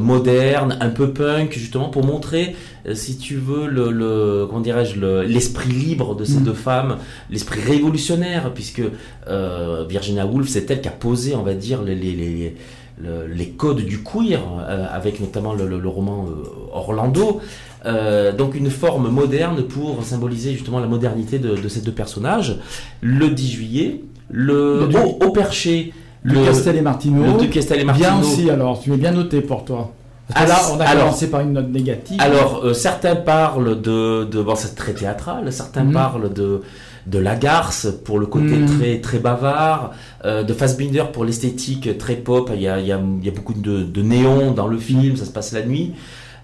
moderne, un peu punk, justement pour montrer, si tu veux, le, comment dirais-je, l'esprit libre de ces mm. deux femmes, l'esprit révolutionnaire, puisque Virginia Woolf c'est elle qui a posé, on va dire, les, les les codes du queer, euh, avec notamment le, roman euh, Orlando. Euh, donc une forme moderne pour symboliser justement la modernité de, ces deux personnages. Le 10 juillet, le, au, perché,
le Castel et Martineau.
Le Castel et Martineau.
Bien aussi, alors tu es bien noté pour toi. Parce là, on a commencé par une note négative.
Alors, certains parlent de, de bon, c'est très théâtral. Certains mhm. parlent de de Lagarce pour le côté hmm. très très bavard, euh, de Fassbinder pour l'esthétique très pop. Il y a, il y a, il y a beaucoup de, de néon dans le film, ça se passe la nuit.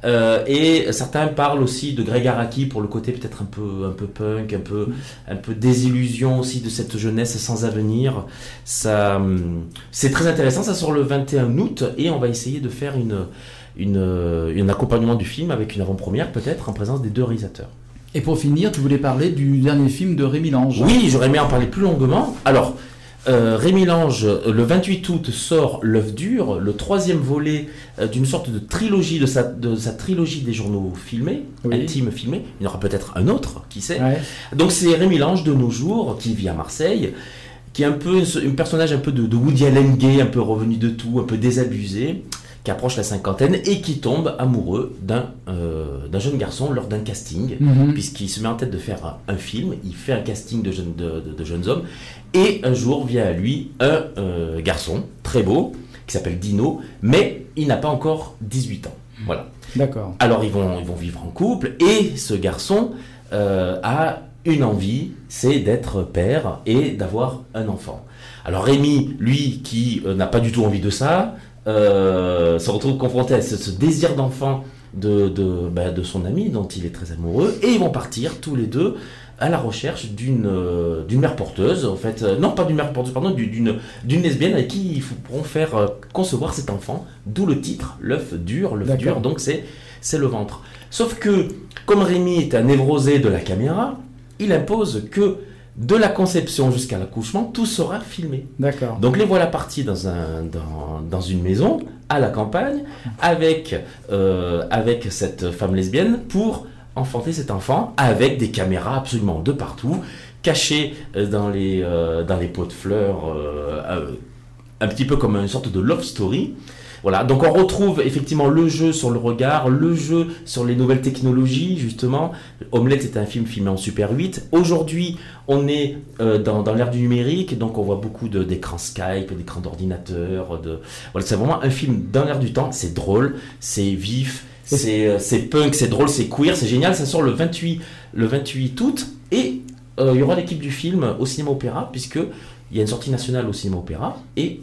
Euh, et certains parlent aussi de Greg Araki pour le côté peut-être un peu, un peu punk, un peu, un peu désillusion aussi de cette jeunesse sans avenir. Ça, hum, c'est très intéressant. Ça sort le 21 août et on va essayer de faire une, une, un accompagnement du film avec une avant-première peut-être en présence des deux réalisateurs.
Et pour finir, tu voulais parler du dernier film de Rémi Lange.
Oui, j'aurais aimé en parler plus longuement. Alors, euh, Rémi Lange, le 28 août, sort L'œuf dur, le troisième volet euh, d'une sorte de trilogie, de sa, de sa trilogie des journaux filmés, intimes filmés. Il y en aura peut-être un autre, qui sait. Donc c'est Rémi Lange de nos jours, qui vit à Marseille, qui est un peu un personnage un peu de, de Woody Allen gay, un peu revenu de tout, un peu désabusé qui approche la cinquantaine et qui tombe amoureux d'un euh, jeune garçon lors d'un casting, mhm. puisqu'il se met en tête de faire un, film, il fait un casting de jeunes, de, jeunes hommes, et un jour vient à lui un euh, garçon très beau, qui s'appelle Dino, mais il n'a pas encore 18 ans. Voilà.
D'accord.
Alors ils vont, ils vont vivre en couple, et ce garçon euh, a une envie, c'est d'être père et d'avoir un enfant. Alors Rémi, lui, qui n'a pas du tout envie de ça, se retrouve confronté à ce, désir d'enfant de, de, bah, de, son ami dont il est très amoureux et ils vont partir tous les deux à la recherche d'une euh, d'une mère porteuse en fait euh, non pas d'une mère porteuse pardon d'une d'une lesbienne avec qui ils pourront faire concevoir cet enfant d'où le titre l'œuf dur l'œuf dur donc c'est c'est le ventre. Sauf que comme Rémi est un névrosé de la caméra il impose que de la conception jusqu'à l'accouchement, tout sera filmé.
D'accord.
Donc les voilà partis dans, un, dans, une maison, à la campagne, avec, euh, avec cette femme lesbienne pour enfanter cet enfant avec des caméras absolument de partout, cachées euh, dans les, euh, dans les pots de fleurs, un petit peu comme une sorte de love story. Voilà, donc on retrouve effectivement le jeu sur le regard, le jeu sur les nouvelles technologies, justement. Omelette est un film filmé en Super 8. Aujourd'hui, on est euh, dans, l'ère du numérique, donc on voit beaucoup d'écrans Skype, d'écrans d'ordinateur. De... Voilà, c'est vraiment un film dans l'ère du temps. C'est drôle, c'est vif, euh, c'est punk, c'est drôle, c'est queer, c'est génial. Ça sort le 28, le 28 août et euh, il y aura l'équipe du film au cinéma opéra, puisque il y a une sortie nationale au cinéma opéra et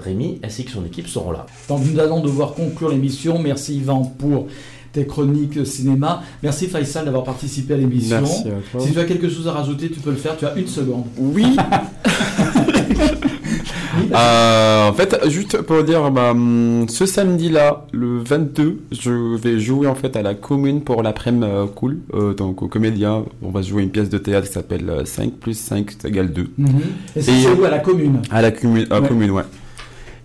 Rémi ainsi que son équipe seront là.
Donc nous allons devoir conclure l'émission. Merci Yvan pour tes chroniques cinéma. Merci Faisal d'avoir participé à l'émission. Si tu as quelque chose à rajouter, tu peux le faire. Tu as une seconde.
Oui. en fait, juste pour dire, bah, hum, ce samedi-là, le 22, je vais jouer en fait à la commune pour l'après-midi cool. donc au comédien, on va jouer une pièce de théâtre qui s'appelle 5 plus 5 égale 2.
Mhm. Et c'est où à la commune?
À la commune, ouais. commune, ouais.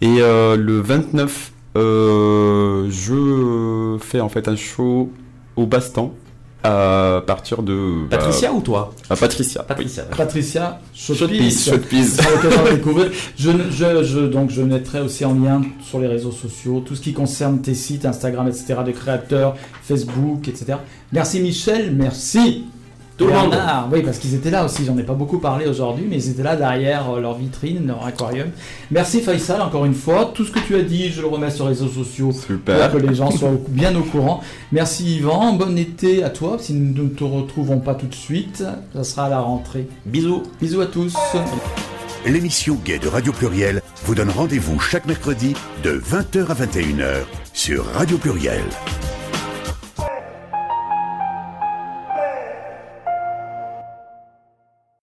Et le 29, je fais en fait un show au Bastan à partir de.
Bah, Patricia ou toi?
à Patricia.
Patricia. Patricia Shotpiece. je, je, je, donc je mettrai aussi en lien sur les réseaux sociaux tout ce qui concerne tes sites, Instagram, etc., de créateurs, Facebook, etc. Merci Michel, merci.
Tout le monde.
Oui, parce qu'ils étaient là aussi. J'en ai pas beaucoup parlé aujourd'hui, mais ils étaient là derrière euh, leur vitrine, leur aquarium. Merci Faisal, encore une fois. Tout ce que tu as dit, je le remets sur les réseaux sociaux
Super.
pour que les gens soient bien au courant. Merci Yvan. Bon été à toi. Si nous ne te retrouvons pas tout de suite, ça sera à la rentrée.
Bisous.
Bisous à tous.
L'émission Gay de Radio Pluriel vous donne rendez-vous chaque mercredi de 20h à 21h sur Radio Pluriel.